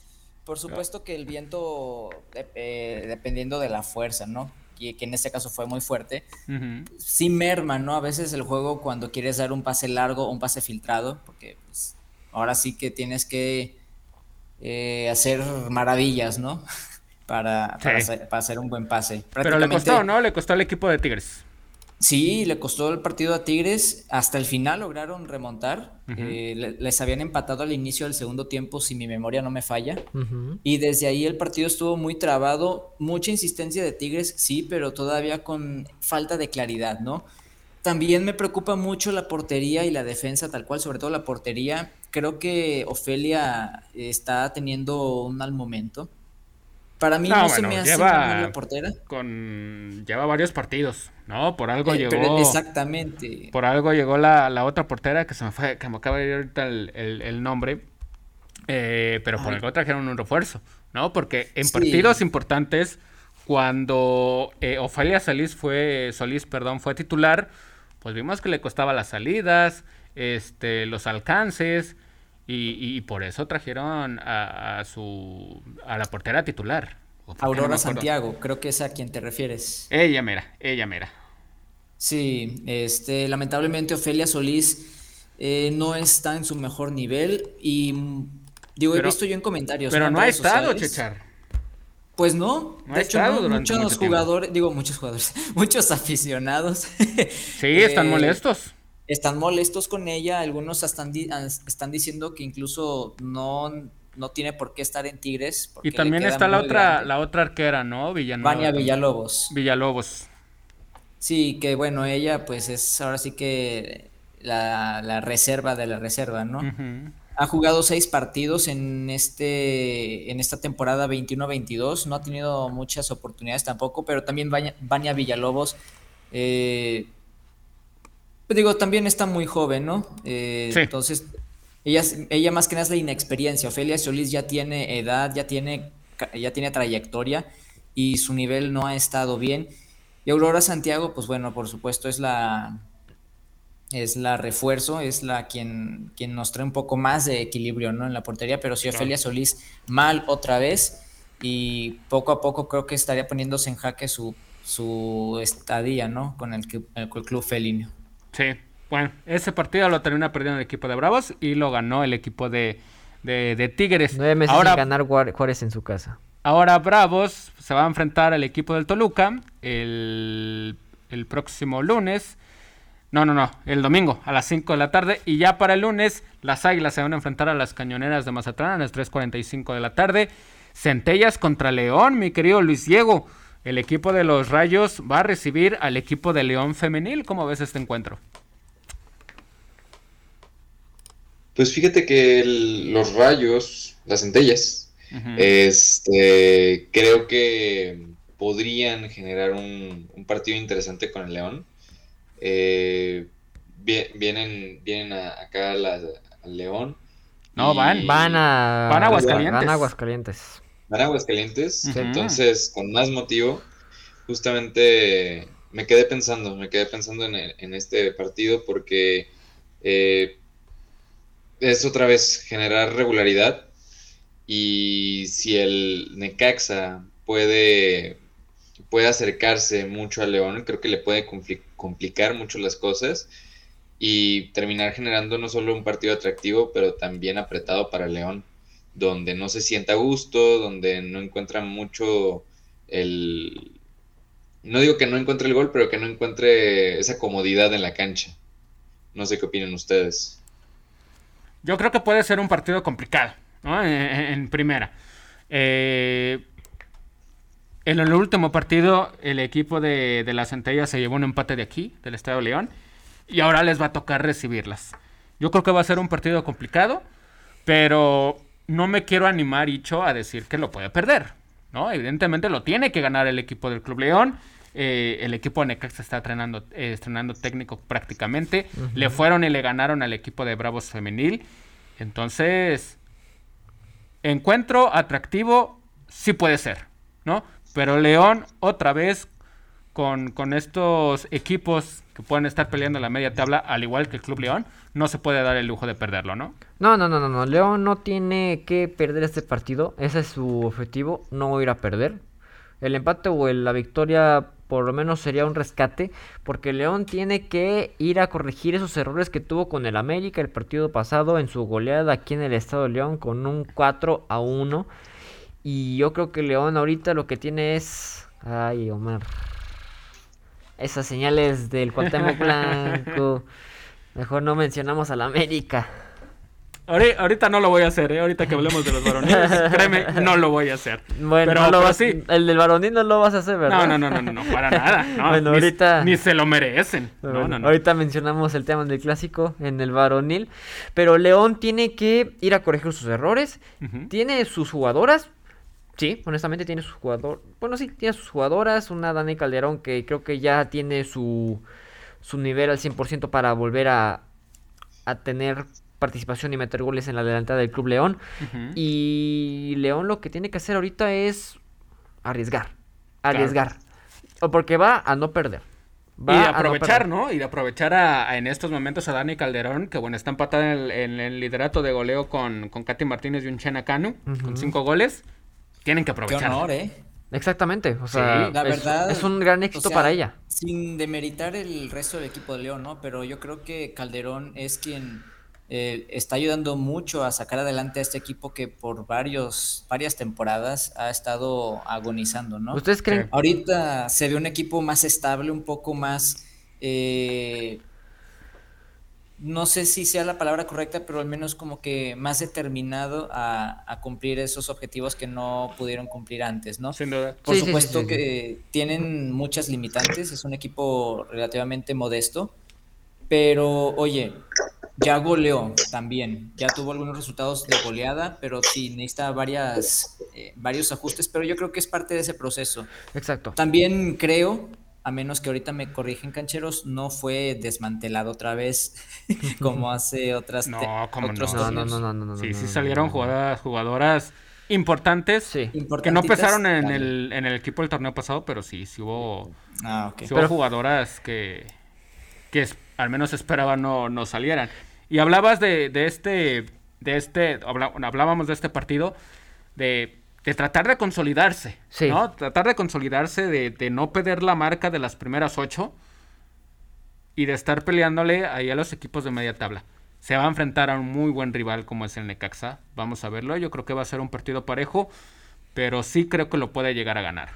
Por supuesto que el viento, eh, dependiendo de la fuerza, ¿no? Que en este caso fue muy fuerte, Ujú. sí merma, ¿no? A veces el juego cuando quieres dar un pase largo o un pase filtrado, porque pues, ahora sí que tienes que eh, hacer maravillas, ¿no? Para, para, Sí. hacer, para hacer un buen pase. Pero le costó, ¿no? Le costó al equipo de Tigres. Sí, le costó el partido a Tigres. Hasta el final lograron remontar. Eh, le- les habían empatado al inicio del segundo tiempo, si mi memoria no me falla. Y desde ahí el partido estuvo muy trabado. Mucha insistencia de Tigres, sí, pero todavía con falta de claridad, ¿no? También me preocupa mucho la portería y la defensa, tal cual, sobre todo la portería. Creo que Ofelia está teniendo un mal momento. Para mí No, no, se me hace lleva- mala portera. Con... Lleva varios partidos, ¿no? Por algo Eh, pero llegó... exactamente. Por algo llegó la, la otra portera que se me fue, que me acaba de ir ahorita el, el- el nombre. eh, pero por Ay. algo trajeron un refuerzo, ¿no? Porque en Sí. partidos importantes, cuando eh, Ofelia Solís fue, Solís, perdón, fue titular, pues vimos que le costaba las salidas, este, los alcances, y, y por eso trajeron a, a su a la portera titular. ¿O por qué no me Aurora? Santiago, creo que es a quien te refieres. Ella mera, ella mera. Sí, este, lamentablemente Ofelia Solís eh, no está en su mejor nivel y mm, digo, Pero- he visto yo en comentarios. Pero no ha estado, sociales. Chechar. Pues no, No de hecho no, muchos tiempo. jugadores, digo muchos jugadores, muchos aficionados Sí, están eh, molestos. Están molestos con ella, algunos están, di- as- están diciendo que incluso no, no tiene por qué estar en Tigres. Y también está la otra, grande. la otra arquera, ¿no? Villanueva. Vania. Villalobos. Villalobos. Sí, que bueno, ella pues es ahora sí que la, la reserva de la reserva, ¿no? Ha jugado seis partidos en este en esta temporada 21-22, no ha tenido muchas oportunidades tampoco, pero también Vania Villalobos, eh, pues digo, también está muy joven, ¿no? Eh, Sí. Entonces, ella, ella más que nada es la inexperiencia. Ofelia Solís ya tiene edad, ya tiene, ya tiene trayectoria y su nivel no ha estado bien. Y Aurora Santiago, pues bueno, por supuesto es la, es la refuerzo, es la quien, quien nos trae un poco más de equilibrio, ¿no? En la portería, pero si Ofelia Solís mal otra vez y poco a poco creo que estaría poniéndose en jaque su, su estadía, ¿no? Con el, clu- el club felino. Sí. Bueno, ese partido lo termina perdiendo el equipo de Bravos y lo ganó el equipo de, de, de Tigres. Nueve meses Ahora, sin ganar Juárez en su casa. ahora Bravos se va a enfrentar al equipo del Toluca el, el próximo lunes. No, no, no, el domingo a las 5 de la tarde. Y ya para el lunes, las Águilas se van a enfrentar a las Cañoneras de Mazatlán a las 3.45 de la tarde. Centellas contra León, mi querido Luis Diego. El equipo de los Rayos va a recibir al equipo de León Femenil. ¿Cómo ves este encuentro? Pues fíjate que el- los rayos, las centellas, este, creo que podrían generar un, un partido interesante con el León. Eh, vie- vienen, vienen a- acá al León. No, van, Van a... Van a Aguascalientes. Van a Aguascalientes. A Aguascalientes, entonces con más motivo, justamente me quedé pensando, me quedé pensando en, en este partido porque eh, es otra vez generar regularidad y si el Necaxa puede, puede acercarse mucho al León, creo que le puede compli- complicar mucho las cosas y terminar generando no solo un partido atractivo, pero también apretado para León donde no se sienta a gusto, donde no encuentra mucho el... No digo que no encuentre el gol, pero que no encuentre esa comodidad en la cancha. No sé qué opinan ustedes. Yo creo que puede ser un partido complicado, ¿no? En, primera. Eh, en el último partido, el equipo de, de las Centellas se llevó un empate de aquí, del Estadio León, y ahora les va a tocar recibirlas. Yo creo que va a ser un partido complicado, pero no me quiero animar, Icho, a decir que lo puede perder, ¿no? Evidentemente lo tiene que ganar el equipo del Club León. Eh, el equipo de Necaxa está entrenando, eh, estrenando técnico prácticamente. Le fueron y le ganaron al equipo de Bravos Femenil. Entonces, encuentro atractivo, sí puede ser, ¿no? Pero León, otra vez, con, con estos equipos que pueden estar peleando la media tabla, al igual que el Club León, no se puede dar el lujo de perderlo, ¿no? No, no, no, no, no. León no tiene que perder este partido. Ese es su objetivo, no ir a perder. El empate o la victoria por lo menos sería un rescate, porque León tiene que ir a corregir esos errores que tuvo con el América el partido pasado en su goleada aquí en el Estado de León con un 4 a 1. Y yo creo que León ahorita lo que tiene es... Ay, Omar. Esas señales del Cuauhtémoc Blanco. Mejor no mencionamos al América. Ahorita no lo voy a hacer, ¿eh? Ahorita que hablemos de los varoniles, créeme, no lo voy a hacer. Bueno, pero, lo pero vas, sí. el del varonil no lo vas a hacer, ¿verdad? No, no, no, no, no, para nada. No, Bueno, ni, ahorita- Ni se lo merecen. Bueno, no, no, no. Ahorita mencionamos el tema del clásico en el varonil. Pero León tiene que ir a corregir sus errores. Tiene sus jugadoras. Sí, honestamente tiene sus jugadoras. Bueno, sí, tiene sus jugadoras. Una Dani Calderón que creo que ya tiene su, su nivel al 100% para volver a, a tener participación y meter goles en la delantera del Club León. Y León lo que tiene que hacer ahorita es arriesgar. Arriesgar. O porque va a no perder. Va y de no aprovechar. ¿no? Y de aprovechar a, a en estos momentos a Dani Calderón, que bueno, está empatada en el, en el liderato de goleo con, con Katy Martínez y un Chena Canu, con cinco goles. Tienen que Qué aprovechar. honor, ¿eh? Exactamente, o sea, Sí, La es, verdad. es un gran o éxito sea, para ella. Sin demeritar el resto del equipo de León, ¿no? Pero yo creo que Calderón es quien eh, está ayudando mucho a sacar adelante a este equipo que por varios, varias temporadas ha estado agonizando, ¿no? ¿Ustedes creen? Ahorita se ve un equipo más estable, un poco más. eh, no sé si sea la palabra correcta, pero al menos como que más determinado a, a cumplir esos objetivos que no pudieron cumplir antes, ¿no? Sin duda. Por Sí, sí, sí, supuesto sí, sí. que tienen muchas limitantes, es un equipo relativamente modesto, pero oye, ya goleó también, ya tuvo algunos resultados de goleada, pero sí necesita varias, eh, varios ajustes, pero yo creo que es parte de ese proceso. Exacto. También creo, a menos que ahorita me corrigen cancheros, no fue desmantelado otra vez como hace otras No, cómo otros no. No, no, no, no, no. Sí, no, sí salieron no. jugadoras, jugadoras importantes Sí. que no pesaron en el, en el equipo del torneo pasado, pero sí, sí hubo, Ah, ok. sí hubo Pero- jugadoras que, que es- al menos esperaban no, no salieran. Y hablabas de, de este, de este, habla- hablábamos de este partido, de, de tratar de consolidarse, Sí. ¿no? Tratar de consolidarse, de, de no perder la marca de las primeras ocho y de estar peleándole ahí a los equipos de media tabla. Se va a enfrentar a un muy buen rival como es el Necaxa. Vamos a verlo. Yo creo que va a ser un partido parejo, pero sí creo que lo puede llegar a ganar.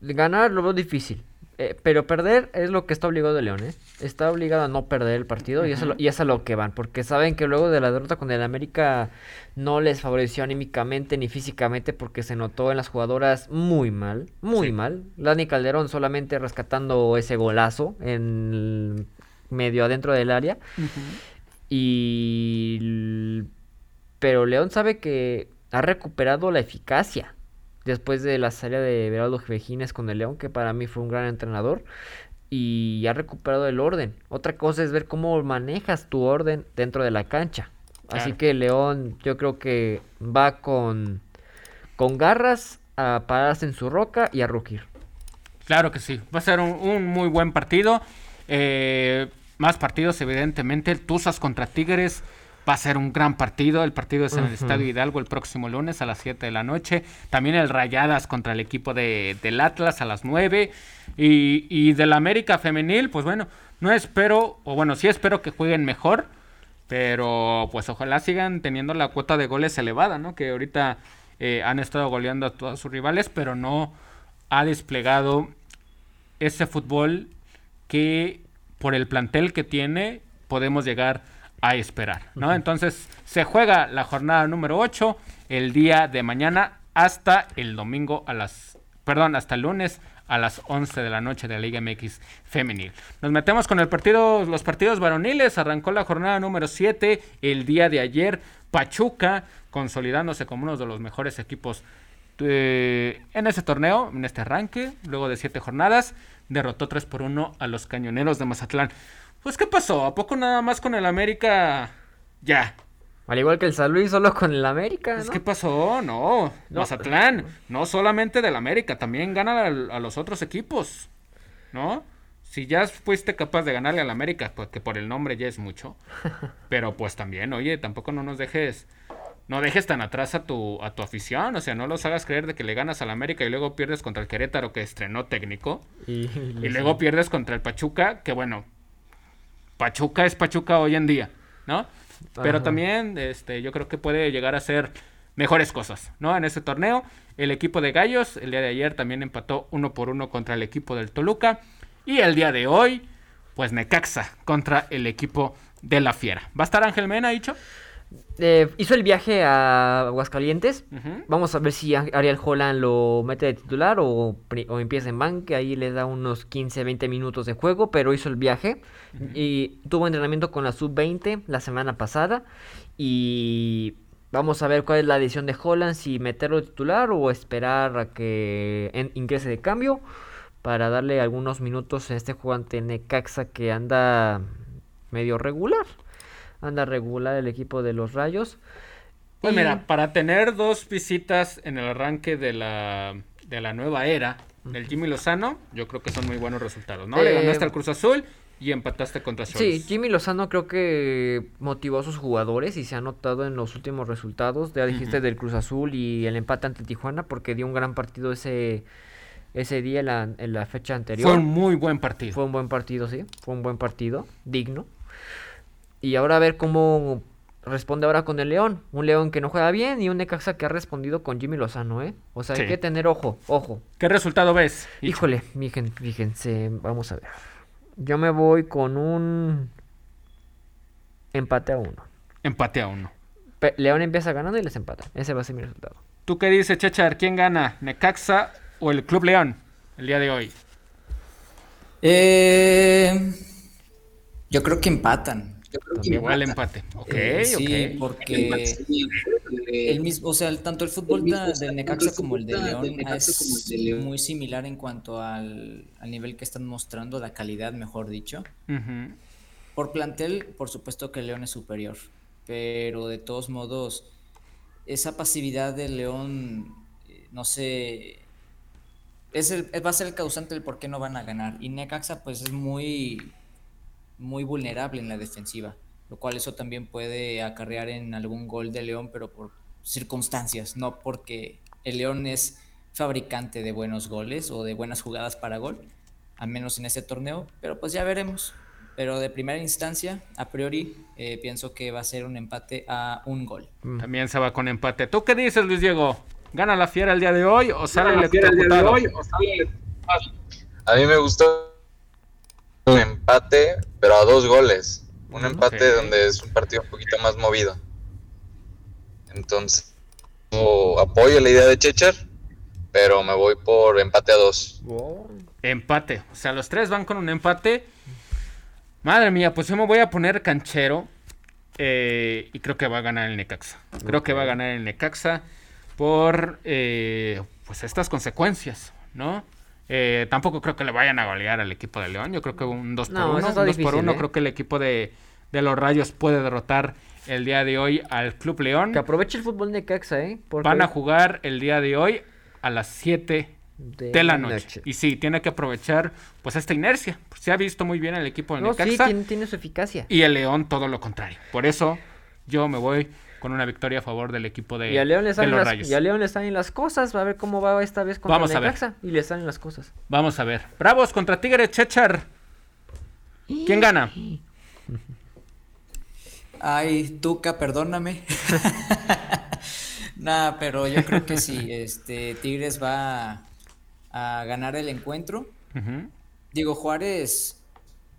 Ganar lo veo difícil. Eh, pero perder es lo que está obligado de León, ¿eh? Está obligado a no perder el partido y, eso, es lo- y es a lo que van. Porque saben que luego de la derrota con el América no les favoreció anímicamente ni físicamente porque se notó en las jugadoras muy mal. Muy Sí. mal. Dani Calderón solamente rescatando ese golazo en medio adentro del área. Y... Pero León sabe que ha recuperado la eficacia después de la salida de Beraldo Vejines con el León, que para mí fue un gran entrenador, y ha recuperado el orden. Otra cosa es ver cómo manejas tu orden dentro de la cancha. Así que León yo creo que va con, con garras a pararse en su roca y a rugir. Claro que sí. Va a ser un, un muy buen partido. Eh, más partidos, evidentemente. Tuzas contra Tigres va a ser un gran partido. El partido es en el. Estadio Hidalgo el próximo lunes a las 7 de la noche. También el Rayadas contra el equipo de, del Atlas a las 9. Y, y del América Femenil, pues bueno, no espero, o bueno, sí espero que jueguen mejor. Pero pues ojalá sigan teniendo la cuota de goles elevada, ¿no? Que ahorita eh, han estado goleando a todos sus rivales, pero no ha desplegado ese fútbol que por el plantel que tiene podemos llegar a esperar, ¿no? Entonces se juega la jornada número 8 el día de mañana hasta el domingo a las, perdón, hasta el lunes a las 11 de la noche de la Liga MX femenil. Nos metemos con el partido, los partidos varoniles, arrancó la jornada número 7 el día de ayer, Pachuca consolidándose como uno de los mejores equipos eh, en ese torneo, en este arranque, luego de siete jornadas, derrotó 3 por 1 a los cañoneros de Mazatlán. Pues, ¿qué pasó? ¿A poco nada más con el América? Ya. Al igual que el San Luis, solo con el América, Pues, ¿no? ¿Qué pasó? No, No. Mazatlán, no solamente del América, también gana a, a los otros equipos, ¿no? Si ya fuiste capaz de ganarle al América, pues que por el nombre ya es mucho. pero pues también, oye, tampoco no nos dejes no dejes tan atrás a tu, a tu afición, o sea, no los hagas creer de que le ganas al América y luego pierdes contra el Querétaro que estrenó técnico. Y, luego pierdes contra el Pachuca, que bueno, Pachuca es Pachuca hoy en día, ¿no? Pero también este, yo creo que puede llegar a ser mejores cosas, ¿no? En ese torneo, el equipo de Gallos el día de ayer también empató uno por uno contra el equipo del Toluca. Y el día de hoy, pues Necaxa contra el equipo de la Fiera. ¿Va a estar Ángel Mena, dicho? Eh, hizo el viaje a Aguascalientes. Vamos a ver si Ariel Holland lo mete de titular o, empieza en banque. Ahí le da unos 15, 20 minutos de juego, pero hizo el viaje. Y tuvo entrenamiento con la sub-20 la semana pasada. Y vamos a ver cuál es la decisión de Holland, si meterlo de titular o esperar a que ingrese de cambio para darle algunos minutos a este jugante Necaxa que anda medio regular anda regular el equipo de los Rayos. Pues mira, para tener dos visitas en el arranque de la, de la nueva era del Jimmy Lozano, yo creo que son muy buenos resultados, ¿no? Le ganaste al Cruz Azul y empataste contra Cholos. Sí, Jimmy Lozano creo que motivó a sus jugadores y se ha notado en los últimos resultados. Ya dijiste del Cruz Azul y el empate ante Tijuana porque dio un gran partido ese ese día en la, en la fecha anterior. Fue un muy buen partido. Fue un buen partido, sí. Fue un buen partido, digno. Y ahora a ver cómo responde ahora con el León. Un León que no juega bien y un Necaxa que ha respondido con Jimmy Lozano, ¿eh? O sea, hay que tener ojo, ojo. ¿Qué resultado ves? Híjole, fíjense, vamos a ver. Yo me voy con un empate a uno. Empate a uno. León empieza ganando y les empata. Ese va a ser mi resultado. ¿Tú qué dices, Chechar? ¿Quién gana? ¿Necaxa o el Club León el día de hoy? Eh, yo creo que empatan. Igual empate. Ok, eh, sí, porque el mismo, o sea, tanto el fútbol del Necaxa como el de León es muy similar en cuanto al, nivel que están mostrando, la calidad, mejor dicho. Por plantel, por supuesto que León es superior, pero de todos modos, esa pasividad de León, eh, no sé, es el, va a ser el causante del por qué no van a ganar. Y Necaxa, pues es muy muy vulnerable en la defensiva, lo cual eso también puede acarrear en algún gol de León, pero por circunstancias, no porque el León es fabricante de buenos goles o de buenas jugadas para gol, al menos en este torneo, pero pues ya veremos. Pero de primera instancia, a priori, eh, pienso que va a ser un empate a un gol. Mm. También se va con empate. ¿Tú qué dices, Luis Diego? ¿Gana la fiera el día de hoy o sale la fiera el día de hoy o sale A mí me gustó empate, pero a dos goles. Un empate donde es un partido un poquito más movido. Entonces, apoyo la idea de Checher, pero me voy por empate a dos. Empate. O sea, los tres van con un empate. Madre mía, pues yo me voy a poner canchero. Eh, y creo que va a ganar el Necaxa. Creo que va a ganar el Necaxa por eh, pues estas consecuencias, ¿no? Eh, tampoco creo que le vayan a golear al equipo de León. Yo creo que un 2 por 1. 2 por 1. ¿eh? Creo que el equipo de, los Rayos puede derrotar el día de hoy al Club León. Que aproveche el fútbol de Caxa, ¿eh? Van a jugar el día de hoy a las 7 de, la noche. Y sí, tiene que aprovechar pues esta inercia. Se ha visto muy bien el equipo de no, Sí, tiene su eficacia. Y el León todo lo contrario. Por eso yo me voy con una victoria a favor del equipo de, y a León le salen los Rayos. Y a León le salen las cosas, va a ver cómo va esta vez contra Vamos a ver. y le salen las cosas. Vamos a ver. Bravos contra Tigre Chechar. ¿Quién gana? Ay, Tuca, perdóname. Nada, pero yo creo que sí, este Tigres va a, ganar el encuentro. Digo, Juárez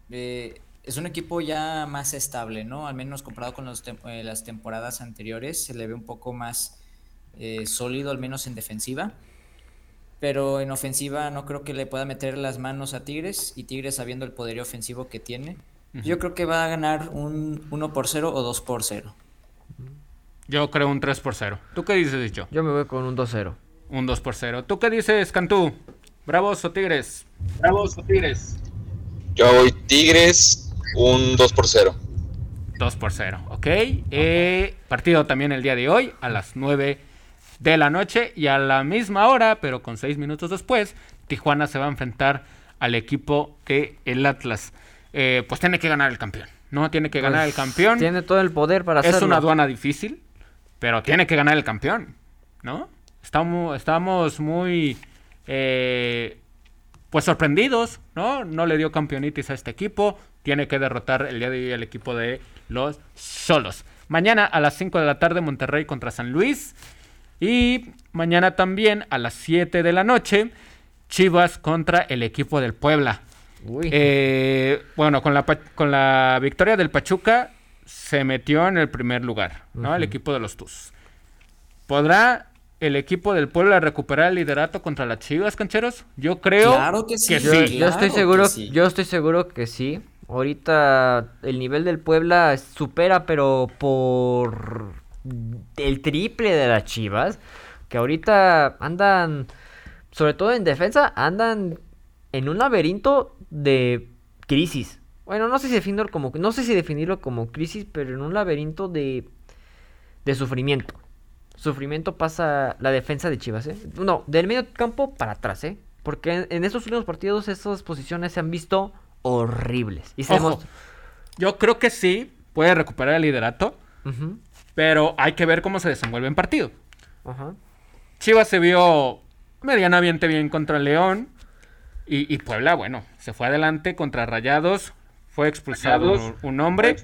eh, es un equipo ya más estable, ¿no? Al menos comparado con eh, las temporadas anteriores, se le ve un poco más eh, sólido, al menos en defensiva. Pero en ofensiva no creo que le pueda meter las manos a Tigres y Tigres sabiendo el poderío ofensivo que tiene. Yo creo que va a ganar un 1 por 0 o 2 por 0. Yo creo un 3 por 0. ¿Tú qué dices, dicho? Yo me voy con un 2-0. Un 2 por 0. ¿Tú qué dices, Cantú? ¿Bravos o Tigres? Bravos o Tigres. Yo voy Tigres un 2 por 0. 2 por 0, ok. Eh, partido también el día de hoy a las 9 de la noche y a la misma hora, pero con 6 minutos después, Tijuana se va a enfrentar al equipo de el Atlas. Eh, pues tiene que ganar el campeón. No tiene que ganar el Pues, campeón. Tiene todo el poder para hacerlo. Es una aduana difícil, pero tiene que ganar el campeón, ¿no? Estamos, estamos muy, eh, pues sorprendidos, ¿no? No le dio campeonitis a este equipo. Tiene que derrotar el día de hoy al equipo de los Solos. Mañana a las 5 de la tarde Monterrey contra San Luis. Y mañana también a las 7 de la noche Chivas contra el equipo del Puebla. Uy. Eh, bueno, con la, Pa- con la victoria del Pachuca se metió en el primer lugar, ¿no? El equipo de los Tus. ¿Podrá el equipo del Puebla recuperar el liderato contra las Chivas, cancheros? Yo creo Claro que sí. yo, sí. yo estoy claro seguro, que sí. yo estoy seguro que sí. Ahorita el nivel del Puebla supera, pero por el triple de las Chivas, que ahorita andan, sobre todo en defensa, andan en un laberinto de crisis. Bueno, no sé si definirlo como, no sé si definirlo como crisis, pero en un laberinto de, de sufrimiento. Sufrimiento pasa la defensa de Chivas, ¿eh? No, del medio campo para atrás, ¿eh? Porque en, en estos últimos partidos esas posiciones se han visto horribles. Y se Ojo, yo creo que sí puede recuperar el liderato, pero hay que ver cómo se desenvuelve en partido. ajá. Chivas se vio medianamente bien contra León. Y, y Puebla, bueno, se fue adelante contra Rayados. Fue expulsado un, un hombre.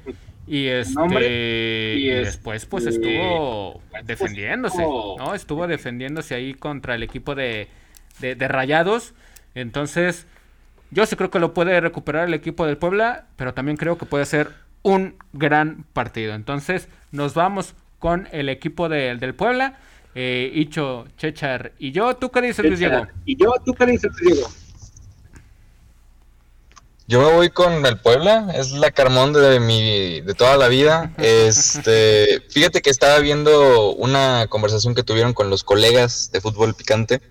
Y este y después pues estuvo defendiéndose, ¿no? Estuvo defendiéndose ahí contra el equipo de, de, de Rayados. Entonces, yo sí creo que lo puede recuperar el equipo del Puebla, pero también creo que puede ser un gran partido. Entonces, nos vamos con el equipo de- del Puebla. Eh, Icho, Chechar y yo. ¿Tú qué dices, Luis Diego? Y yo, ¿tú qué dices, Diego? Yo me voy con el Puebla, es la Carmón de mi de toda la vida. Este, fíjate que estaba viendo una conversación que tuvieron con los colegas de fútbol picante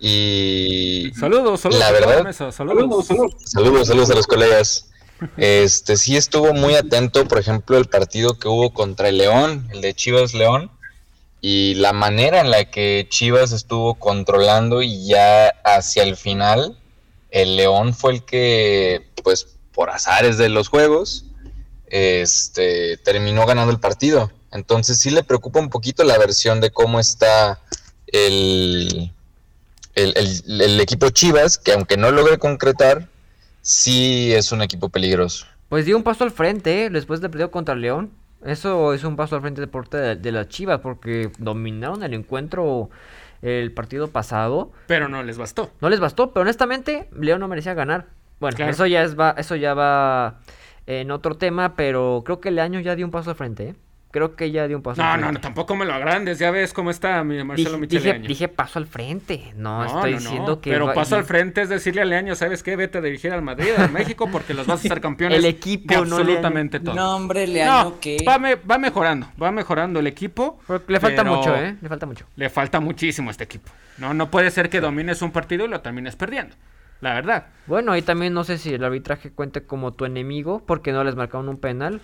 Y Saludos, saludos. La verdad- mesa. Saludos, saludos. saludos, saludos a los colegas. Este, sí estuvo muy atento, por ejemplo, el partido que hubo contra el León, el de Chivas León, y la manera en la que Chivas estuvo controlando y ya hacia el final, el León fue el que, pues, por azares de los juegos, este, terminó ganando el partido. Entonces sí le preocupa un poquito la versión de cómo está el, el, el- el equipo Chivas, que aunque no logre concretar, sí es un equipo peligroso. Pues dio un paso al frente, ¿eh? Después del partido contra León. Eso es un paso al frente de parte de, de las Chivas, porque dominaron el encuentro el partido pasado. Pero no les bastó. No les bastó, pero honestamente, León no merecía ganar. Bueno, Claro. eso ya es va, eso ya va en otro tema, pero creo que el año ya dio un paso al frente, ¿eh? Creo que ya dio un paso No, al no, frente. no, tampoco me lo agrandes. Ya ves cómo está mi Marcelo Dije, dije, dije paso al frente. No, No, estoy no, no, diciendo que. Pero va- paso y- al frente es decirle a Leaño, ¿sabes qué? Vete a dirigir al Madrid, al México, porque los vas a hacer campeones. El equipo, de no absolutamente todo. No, hombre, No, Leaño, que... va, me- va mejorando, va mejorando el equipo. Le falta pero mucho, ¿eh? Le falta mucho. Le falta muchísimo a este equipo. No, no puede ser que domines un partido y lo termines perdiendo. La verdad. Bueno, ahí también no sé si el arbitraje cuente como tu enemigo, porque no les marcaron un penal.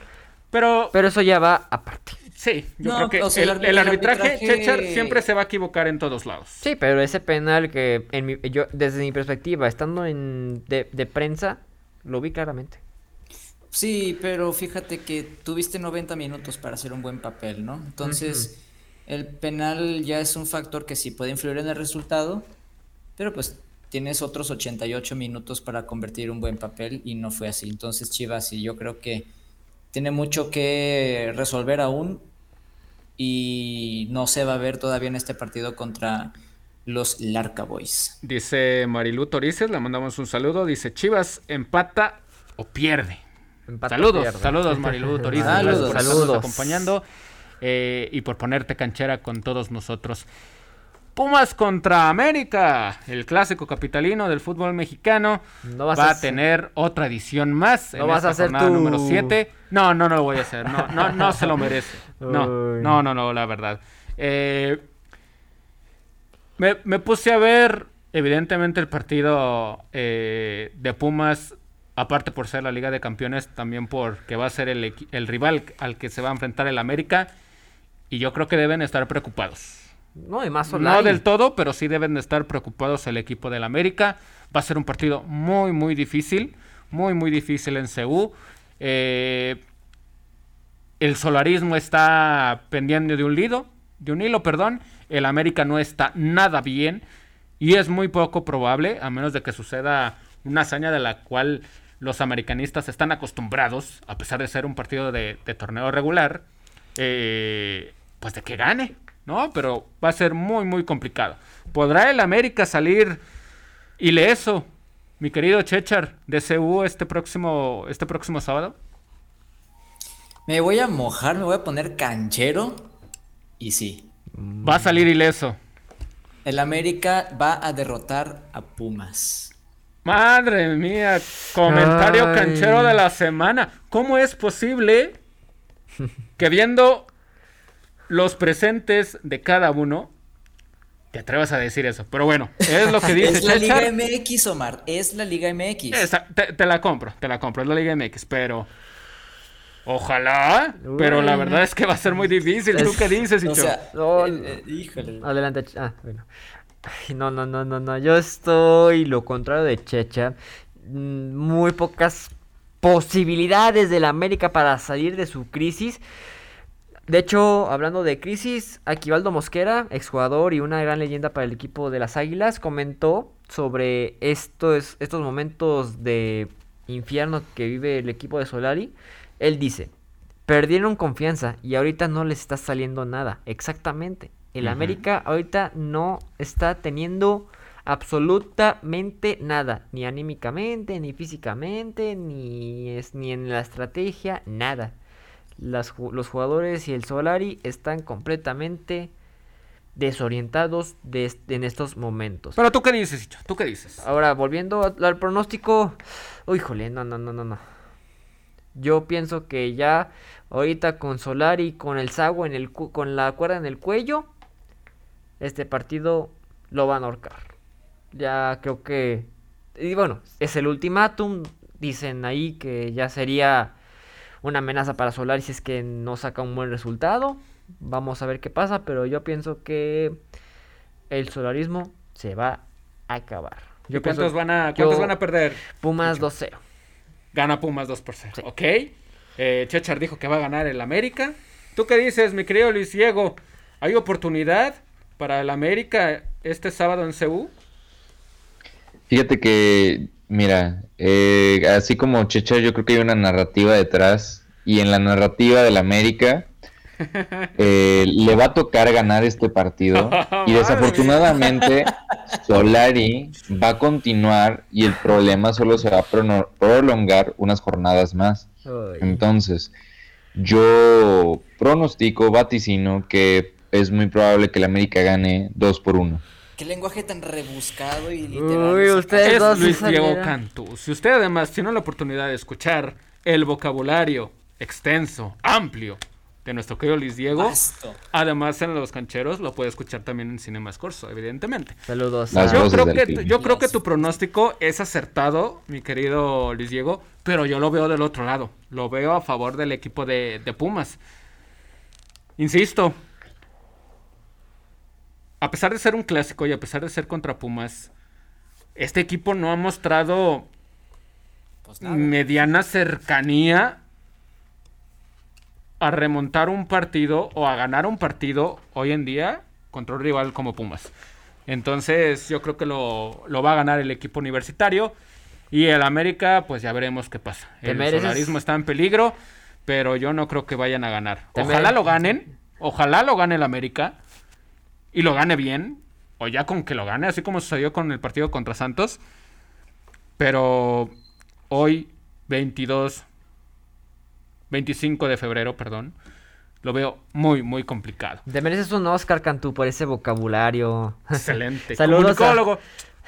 Pero, Pero eso ya va aparte. sí, yo No, creo que o sea, el, el arbi- el el arbitraje, arbitraje- Chechar, siempre se va a equivocar en todos lados. Sí, pero ese penal que en mi- yo desde mi perspectiva, estando en de, de prensa, lo vi claramente. Sí, pero fíjate que tuviste 90 minutos para hacer un buen papel, ¿no? Entonces, el penal ya es un factor que sí puede influir en el resultado, pero pues tienes otros 88 minutos para convertir un buen papel y no fue así. Entonces, Chivas, sí, yo creo que tiene mucho que resolver aún y no se va a ver todavía en este partido contra los Larca Boys. Dice Marilu Torices, le mandamos un saludo. Dice, Chivas empata o pierde. Empate o saludos, pierde. saludos Marilu Torices. gracias Saludos. por Saludos. acompañando eh, y por ponerte canchera con todos nosotros. Pumas contra América, el clásico capitalino del fútbol mexicano. No vas va a tener otra edición más No en vas esta a hacer jornada tu- número 7. No, no, no lo voy a hacer. No, no, no se lo merece. No, no, no, no, la verdad. Eh, me, me puse a ver, evidentemente, el partido eh, de Pumas, aparte por ser la Liga de Campeones, también porque va a ser el rival al que se va a enfrentar el América. Y yo creo que deben estar preocupados. No, más No del todo, pero sí deben de estar preocupados el equipo del América. Va a ser un partido muy, muy difícil. Muy, muy difícil en CU. Eh, el solarismo está pendiendo de un hilo, de un hilo, perdón. El América no está nada bien. Y es muy poco probable, a menos de que suceda una hazaña de la cual los americanistas están acostumbrados, a pesar de ser un partido de, torneo regular, eh, pues de que gane, ¿no? Pero va a ser muy, muy complicado. ¿Podrá el América salir ileso, mi querido Chechar, de CU este próximo, este próximo sábado? Me voy a mojar, me voy a poner canchero y sí. Va a salir ileso. El América va a derrotar a Pumas. Madre mía, comentario canchero de la semana. ¿Cómo es posible que viendo los presentes de cada uno, te atrevas a decir eso? Pero bueno, es lo que dice Es la Liga MX, Omar, es la Liga MX. te, la compro, te la compro, es la Liga MX, pero... Ojalá, pero la verdad es que va a ser muy difícil. ¿Tú qué dices, O sea, eh, eh, híjole. Adelante. Ah, bueno no, no, no, no, no. Yo estoy lo contrario de Checha. Mm, muy pocas posibilidades de la América para salir de su crisis. De hecho, hablando de crisis, Aquivaldo Mosquera, exjugador y una gran leyenda para el equipo de las Águilas, comentó sobre estos, estos momentos de infierno que vive el equipo de Solari. Él dice, perdieron confianza y ahorita no les está saliendo nada. Exactamente. El América ahorita no está teniendo absolutamente nada, ni anímicamente, ni físicamente, ni, es, ni en la estrategia, nada. Los jugadores y el Solari están completamente desorientados en estos momentos. Pero tú qué dices, ¿Tú qué dices? Ahora, volviendo al pronóstico, uy, jole, no, no, no, no, no. Yo pienso que ya ahorita con Solari, con el Sago en el con la cuerda en el cuello, este partido lo van a ahorcar. Ya creo que... Y bueno, es el ultimátum. Dicen ahí que ya sería una amenaza para Solari si es que no saca un buen resultado. Vamos a ver qué pasa, pero yo pienso que el solarismo se va a acabar. Yo ¿Cuántos, van a, ¿cuántos van a perder? Pumas 2-0. Gana Pumas 2 por 0. Ok. Eh, Chechar dijo que va a ganar el América. ¿Tú qué dices, mi querido Luis Diego? ¿Hay oportunidad para el América este sábado en Ceú? Fíjate que, mira, eh, así como Checha, yo creo que hay una narrativa detrás y en la narrativa del América eh, le va a tocar ganar este partido y desafortunadamente Solari va a continuar y el problema solo se va a prolongar unas jornadas más. Entonces, yo pronostico, vaticino que es muy probable que el América gane 2 por 1. Qué lenguaje tan rebuscado y literal. Uy, usted es Luis Diego Cantú. Si usted además tiene la oportunidad de escuchar el vocabulario extenso, amplio de nuestro querido Luis Diego, además en Los Cancheros lo puede escuchar también en Cinemas Corso, evidentemente. Saludos. yo creo, que, yo creo que tu pronóstico es acertado, mi querido Luis Diego, pero yo lo veo del otro lado. Lo veo a favor del equipo de Pumas. Insisto, a pesar de ser un clásico y a pesar de ser contra Pumas, este equipo no ha mostrado pues mediana cercanía a remontar un partido o a ganar un partido hoy en día contra un rival como Pumas. Entonces yo creo que lo, va a ganar el equipo universitario y el América pues ya veremos qué pasa. El solarismo está en peligro, pero yo no creo que vayan a ganar. Ojalá lo ganen, ojalá lo gane el América y lo gane bien, o ya con que lo gane, así como sucedió con el partido contra Santos. Pero hoy, 22, 25 de febrero, perdón, lo veo muy, muy complicado. Te mereces un Oscar, Cantú, por ese vocabulario. Excelente. Saludos comunicólogo.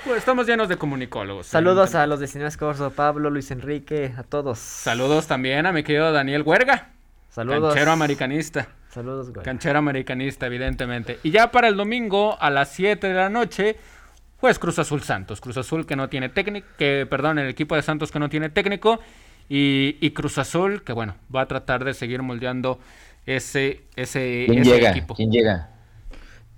Pues estamos llenos de comunicólogos. Saludos a los de Cinemas Corso, Pablo, Luis Enrique, a todos. Saludos también a mi querido Daniel Huerga. Saludos. Canchero americanista. Saludos, güey. Canchero americanista, evidentemente. Y ya para el domingo, a las 7 de la noche, pues Cruz Azul Santos. Cruz Azul que no tiene técnico, que, perdón, el equipo de Santos que no tiene técnico. Y, Cruz Azul que, bueno, va a tratar de seguir moldeando ese, ese, ¿Quién llega? equipo. ¿Quién llega?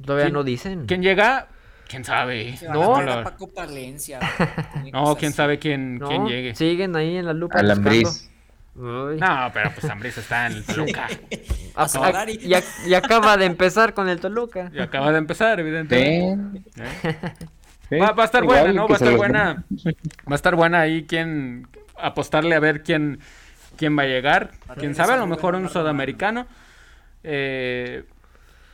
Todavía no dicen. ¿Quién llega? quién sabe. No, a Paco Palencia. No, quién sabe quién, No, quién llegue. Siguen ahí en la lupa. Al buscando. Ambriz. Uy. No, pero pues Ambris está en el Toluca. A- a- y, ac- y acaba de empezar con el Toluca. Y acaba de empezar, evidentemente. Sí, ¿eh? sí, Va, va a estar igual buena, ¿no? Va a estar buena. Va a estar buena ahí quién apostarle a ver quién, quién va a llegar. Quién sabe, a lo mejor un sudamericano. Eh,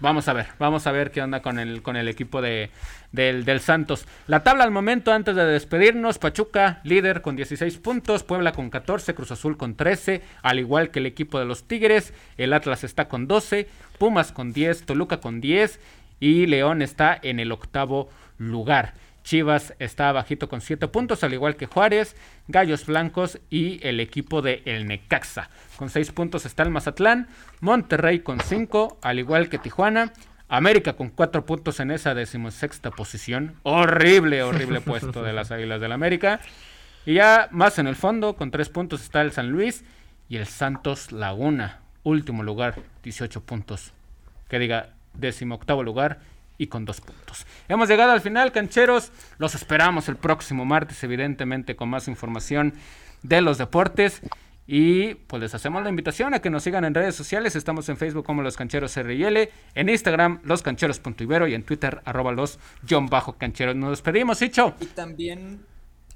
vamos a ver, vamos a ver qué onda con el, con el equipo de, del, del Santos. La tabla al momento, antes de despedirnos, Pachuca líder con 16 puntos, Puebla con 14, Cruz Azul con 13, al igual que el equipo de los Tigres, el Atlas está con 12, Pumas con 10, Toluca con 10 y León está en el octavo lugar. Chivas está bajito con 7 puntos, al igual que Juárez, Gallos Blancos y el equipo de El Necaxa. Con 6 puntos está el Mazatlán, Monterrey con 5, al igual que Tijuana. América con 4 puntos en esa decimosexta posición. Horrible, horrible puesto de las Águilas del América. Y ya más en el fondo, con 3 puntos está el San Luis y el Santos Laguna. Último lugar, 18 puntos. Que diga, décimo octavo lugar y con dos puntos. Hemos llegado al final, cancheros. Los esperamos el próximo martes, evidentemente, con más información de los deportes. Y pues les hacemos la invitación a que nos sigan en redes sociales. Estamos en Facebook como Los Cancheros RL, en Instagram loscancheros.ibero y en Twitter arroba los John Bajo Cancheros. Nos despedimos, Hicho. Y también,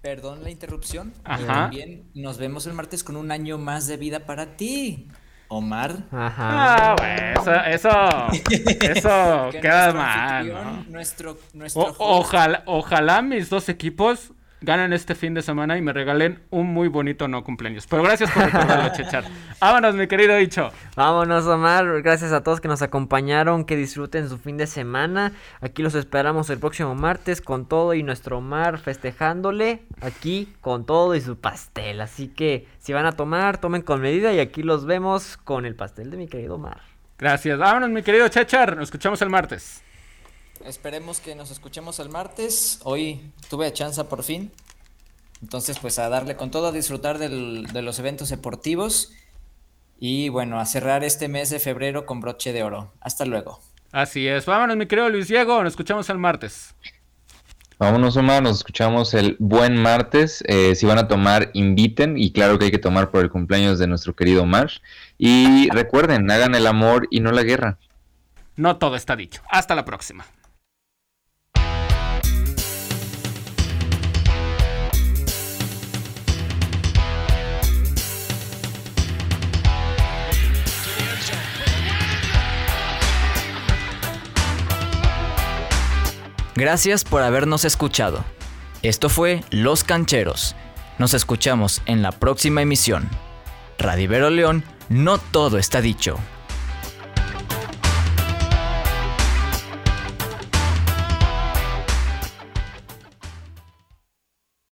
perdón la interrupción, Ajá. también nos vemos el martes con un año más de vida para ti, Omar. Ajá. Ah, güey, eso, eso, eso Que queda mal. Nuestro, nuestro O- host- ojalá, ojalá mis dos equipos ganen este fin de semana y me regalen un muy bonito no cumpleaños. Pero gracias por recordarlo, Chechar. Vámonos, mi querido Dicho. Vámonos, Omar. Gracias a todos que nos acompañaron. Que disfruten su fin de semana. Aquí los esperamos el próximo martes con todo y nuestro Omar festejándole aquí con todo y su pastel. Así que si van a tomar, tomen con medida y aquí los vemos con el pastel de mi querido Omar. Gracias. Vámonos, mi querido Chechar. Nos escuchamos el martes. Esperemos que nos escuchemos el martes. Hoy tuve chance por fin. Entonces, pues a darle con todo, a disfrutar del- de los eventos deportivos. Y bueno, a cerrar este mes de febrero con broche de oro. Hasta luego. Así es. Vámonos, mi querido Luis Diego. Nos escuchamos el martes. Vámonos, Omar, nos escuchamos el buen martes. Eh, si van a tomar, inviten. Y claro que hay que tomar por el cumpleaños de nuestro querido Omar. Y recuerden, hagan el amor y no la guerra. No todo está dicho. Hasta la próxima. Gracias por habernos escuchado. Esto fue Los Cancheros. Nos escuchamos en la próxima emisión. Radivero León, no todo está dicho.